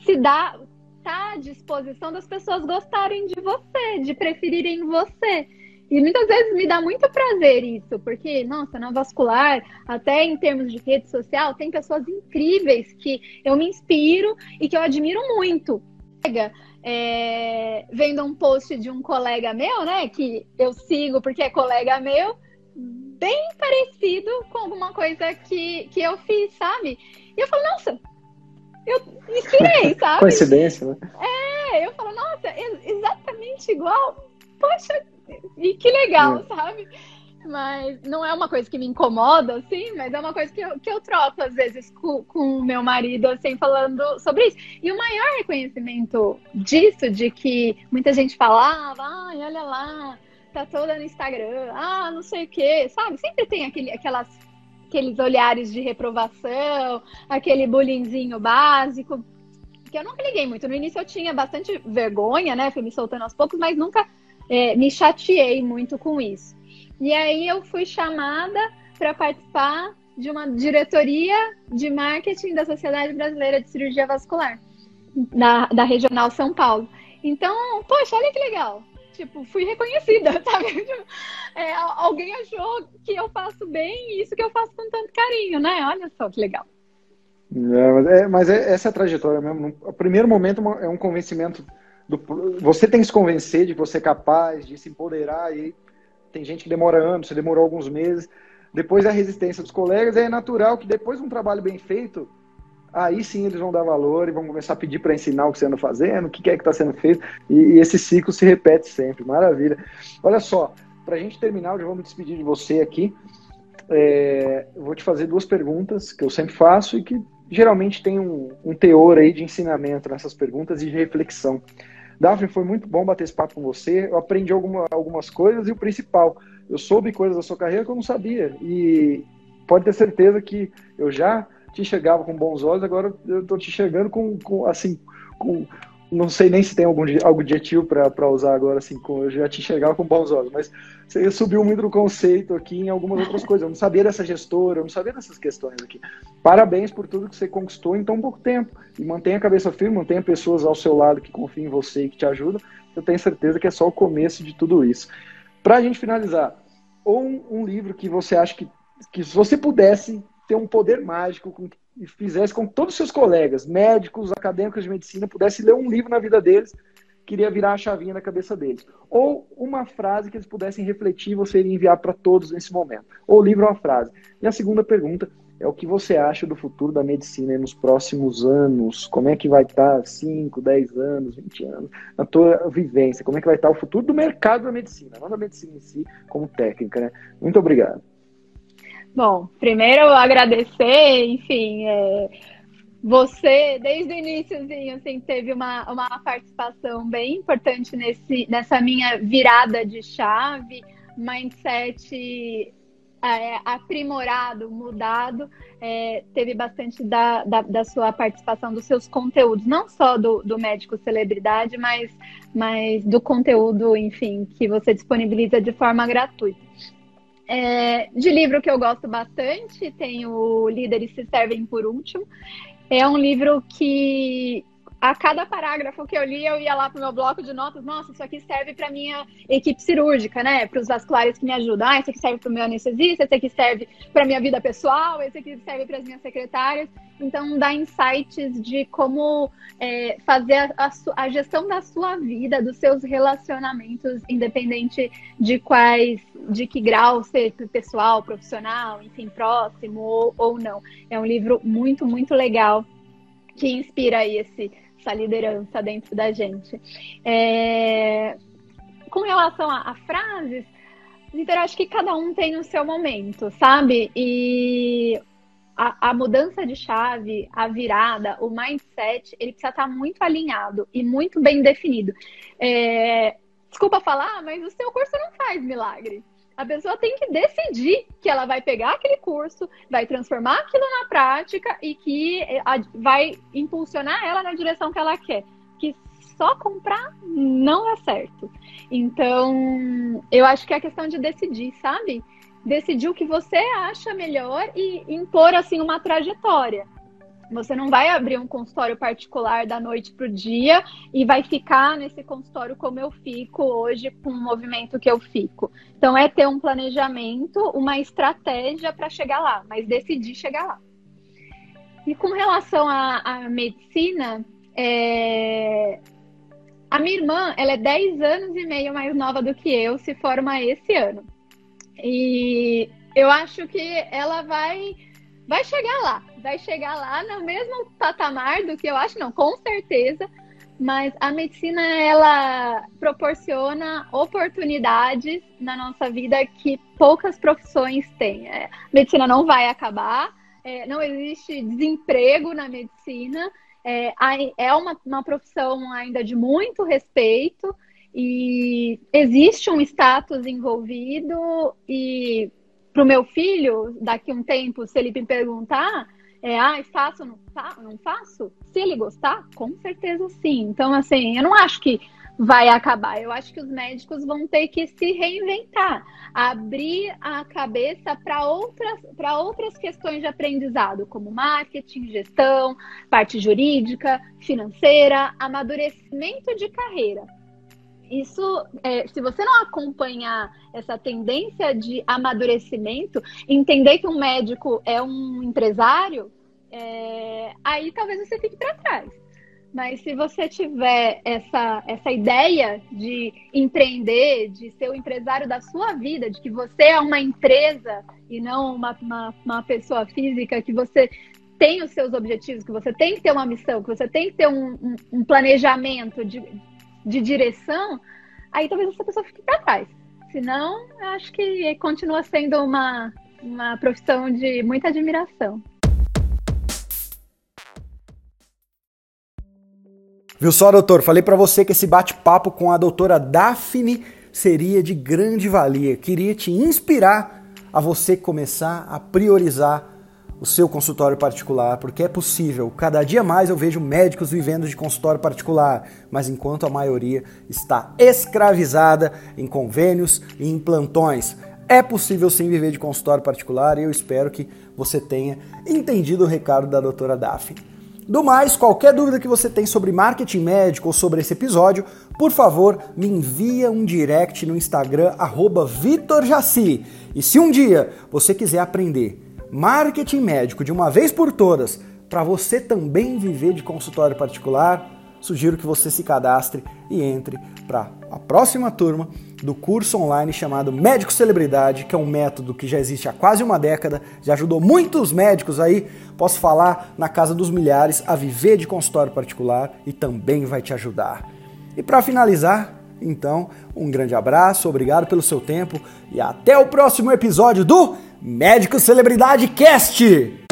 se dá tá à disposição das pessoas gostarem de você, de preferirem você. E muitas vezes me dá muito prazer isso, porque, nossa, na vascular, até em termos de rede social, tem pessoas incríveis que eu me inspiro e que eu admiro muito. É, vendo um post de um colega meu, né, que eu sigo porque é colega meu, bem parecido com alguma coisa que, que eu fiz, sabe? E eu falo, nossa, eu me inspirei, sabe?
Coincidência, né?
É, eu falo, nossa, exatamente igual. Poxa, e que legal, é. sabe? Mas não é uma coisa que me incomoda, assim, mas é uma coisa que eu, que eu troco, às vezes, com o meu marido, assim, falando sobre isso. E o maior reconhecimento disso, de que muita gente falava, ai, olha lá, tá toda no Instagram, ah, não sei o quê, sabe? Sempre tem aquele, aquelas, aqueles olhares de reprovação, aquele bullyingzinho básico, que eu nunca liguei muito. No início eu tinha bastante vergonha, né? Fui me soltando aos poucos, mas nunca é, me chateei muito com isso. E aí eu fui chamada para participar de uma diretoria de marketing da Sociedade Brasileira de Cirurgia Vascular, da, da Regional São Paulo. Então, poxa, olha que legal tipo, fui reconhecida, sabe? É, alguém achou que eu faço bem isso que eu faço com tanto carinho, né? Olha só que legal.
É, mas, é, é, essa é a trajetória mesmo. O primeiro momento é um convencimento. Do, você tem que se convencer de que você é capaz, de se empoderar. E tem gente que demora anos, você demorou alguns meses. Depois a resistência dos colegas. É natural que depois de um trabalho bem feito, aí sim eles vão dar valor e vão começar a pedir para ensinar o que você anda fazendo, o que é que está sendo feito, e, e, esse ciclo se repete sempre. Maravilha. Olha só, para a gente terminar, eu já vou me despedir de você aqui. É, vou te fazer duas perguntas que eu sempre faço e que geralmente tem um, um teor aí de ensinamento nessas perguntas e de reflexão. Daphne, foi muito bom bater esse papo com você. Eu aprendi alguma, algumas coisas e o principal, eu soube coisas da sua carreira que eu não sabia. E pode ter certeza que eu já te enxergava com bons olhos, agora eu estou te enxergando com, com assim, com, não sei nem se tem algum algo adjetivo para usar agora, assim, com, eu já te enxergava com bons olhos, mas você subiu muito no conceito aqui em algumas outras coisas. Eu não sabia dessa gestora, eu não sabia dessas questões aqui. Parabéns por tudo que você conquistou em tão pouco tempo. E mantenha a cabeça firme, mantenha pessoas ao seu lado que confiam em você e que te ajudam. Eu tenho certeza que é só o começo de tudo isso. Para a gente finalizar, ou um, um livro que você acha que, que se você pudesse ter um poder mágico com e fizesse com que todos os seus colegas, médicos, acadêmicos de medicina, pudessem ler um livro na vida deles, queria virar a chavinha na cabeça deles. Ou uma frase que eles pudessem refletir e você enviar para todos nesse momento. Ou livro ou uma frase. E a segunda pergunta é o que você acha do futuro da medicina nos próximos anos? Como é que vai estar 5, 10 anos, 20 anos, na tua vivência? Como é que vai estar o futuro do mercado da medicina, não da medicina em si, como técnica, né? Muito obrigado.
Bom, primeiro agradecer, enfim, é, você desde o iníciozinho assim teve uma, uma participação bem importante nesse, nessa minha virada de chave, mindset é, aprimorado, mudado, é, teve bastante da, da, da, sua participação, dos seus conteúdos, não só do, do médico celebridade, mas, mas do conteúdo, enfim, que você disponibiliza de forma gratuita. É, de livro que eu gosto bastante, tem o Líderes se Servem por Último. É um livro que a cada parágrafo que eu li, eu ia lá pro meu bloco de notas, nossa, isso aqui serve para minha equipe cirúrgica, né? Para os vasculares que me ajudam. Ah, esse aqui serve para o meu anestesista, esse aqui serve para minha vida pessoal, esse aqui serve para as minhas secretárias. Então, dá insights de como é, fazer a, a, a, gestão da sua vida, dos seus relacionamentos, independente de quais, de que grau, ser pessoal, profissional, enfim, próximo ou, ou não. É um livro muito, muito legal que inspira aí esse essa liderança dentro da gente. É... Com relação a, a frases, Vitor, acho que cada um tem o seu momento, sabe? E a, a, mudança de chave, a virada, o mindset, ele precisa estar muito alinhado e muito bem definido. É... Desculpa falar, mas o seu curso não faz milagre. A pessoa tem que decidir que ela vai pegar aquele curso, vai transformar aquilo na prática e que eh, vai impulsionar ela na direção que ela quer. Que só comprar não é certo. Então, eu acho que é questão de decidir, sabe? Decidir o que você acha melhor e impor assim uma trajetória. Você não vai abrir um consultório particular da noite para o dia e vai ficar nesse consultório como eu fico hoje, com o movimento que eu fico. Então, é ter um planejamento, uma estratégia para chegar lá, mas decidir chegar lá. E com relação à, à medicina, é... a minha irmã, ela é 10 anos e meio mais nova do que eu, se forma esse ano. E eu acho que ela vai vai chegar lá, vai chegar lá no mesmo patamar do que eu acho, não, com certeza. Mas a medicina ela proporciona oportunidades na nossa vida que poucas profissões têm. É, medicina não vai acabar, é, não existe desemprego na medicina, é, é uma, uma profissão ainda de muito respeito e existe um status envolvido e para o meu filho, daqui um tempo, se ele me perguntar, é, ah, faço ou não, não faço? Se ele gostar, com certeza sim. Então, assim, eu não acho que vai acabar. Eu acho que os médicos vão ter que se reinventar, abrir a cabeça para outras, outras questões de aprendizado, como marketing, gestão, parte jurídica, financeira, amadurecimento de carreira isso, é, se você não acompanhar essa tendência de amadurecimento, entender que um médico é um empresário, é, aí talvez você fique para trás. Mas se você tiver essa, essa ideia de empreender, de ser o empresário da sua vida, de que você é uma empresa e não uma, uma, uma pessoa física, que você tem os seus objetivos, que você tem que ter uma missão, que você tem que ter um, um, um planejamento de, de direção, aí talvez essa pessoa fique para trás. Senão, acho que continua sendo uma, uma profissão de muita admiração.
Viu só, doutor? Falei para você que esse bate-papo com a doutora Daphne seria de grande valia. Queria te inspirar a você começar a priorizar
o seu consultório particular, porque é possível. Cada dia mais eu vejo médicos vivendo de consultório particular, mas enquanto a maioria está escravizada em convênios e em plantões. É possível sim viver de consultório particular e eu espero que você tenha entendido o recado da doutora Daphne. Do mais, qualquer dúvida que você tem sobre marketing médico ou sobre esse episódio, por favor, me envia um direct no Instagram, VitorJaci. E se um dia você quiser aprender marketing médico de uma vez por todas, para você também viver de consultório particular, sugiro que você se cadastre e entre para a próxima turma do curso online chamado Médico Celebridade, que é um método que já existe há quase uma década, já ajudou muitos médicos aí, posso falar, na casa dos milhares, a viver de consultório particular e também vai te ajudar. E para finalizar, então, um grande abraço, obrigado pelo seu tempo e até o próximo episódio do Médico Celebridade Cast!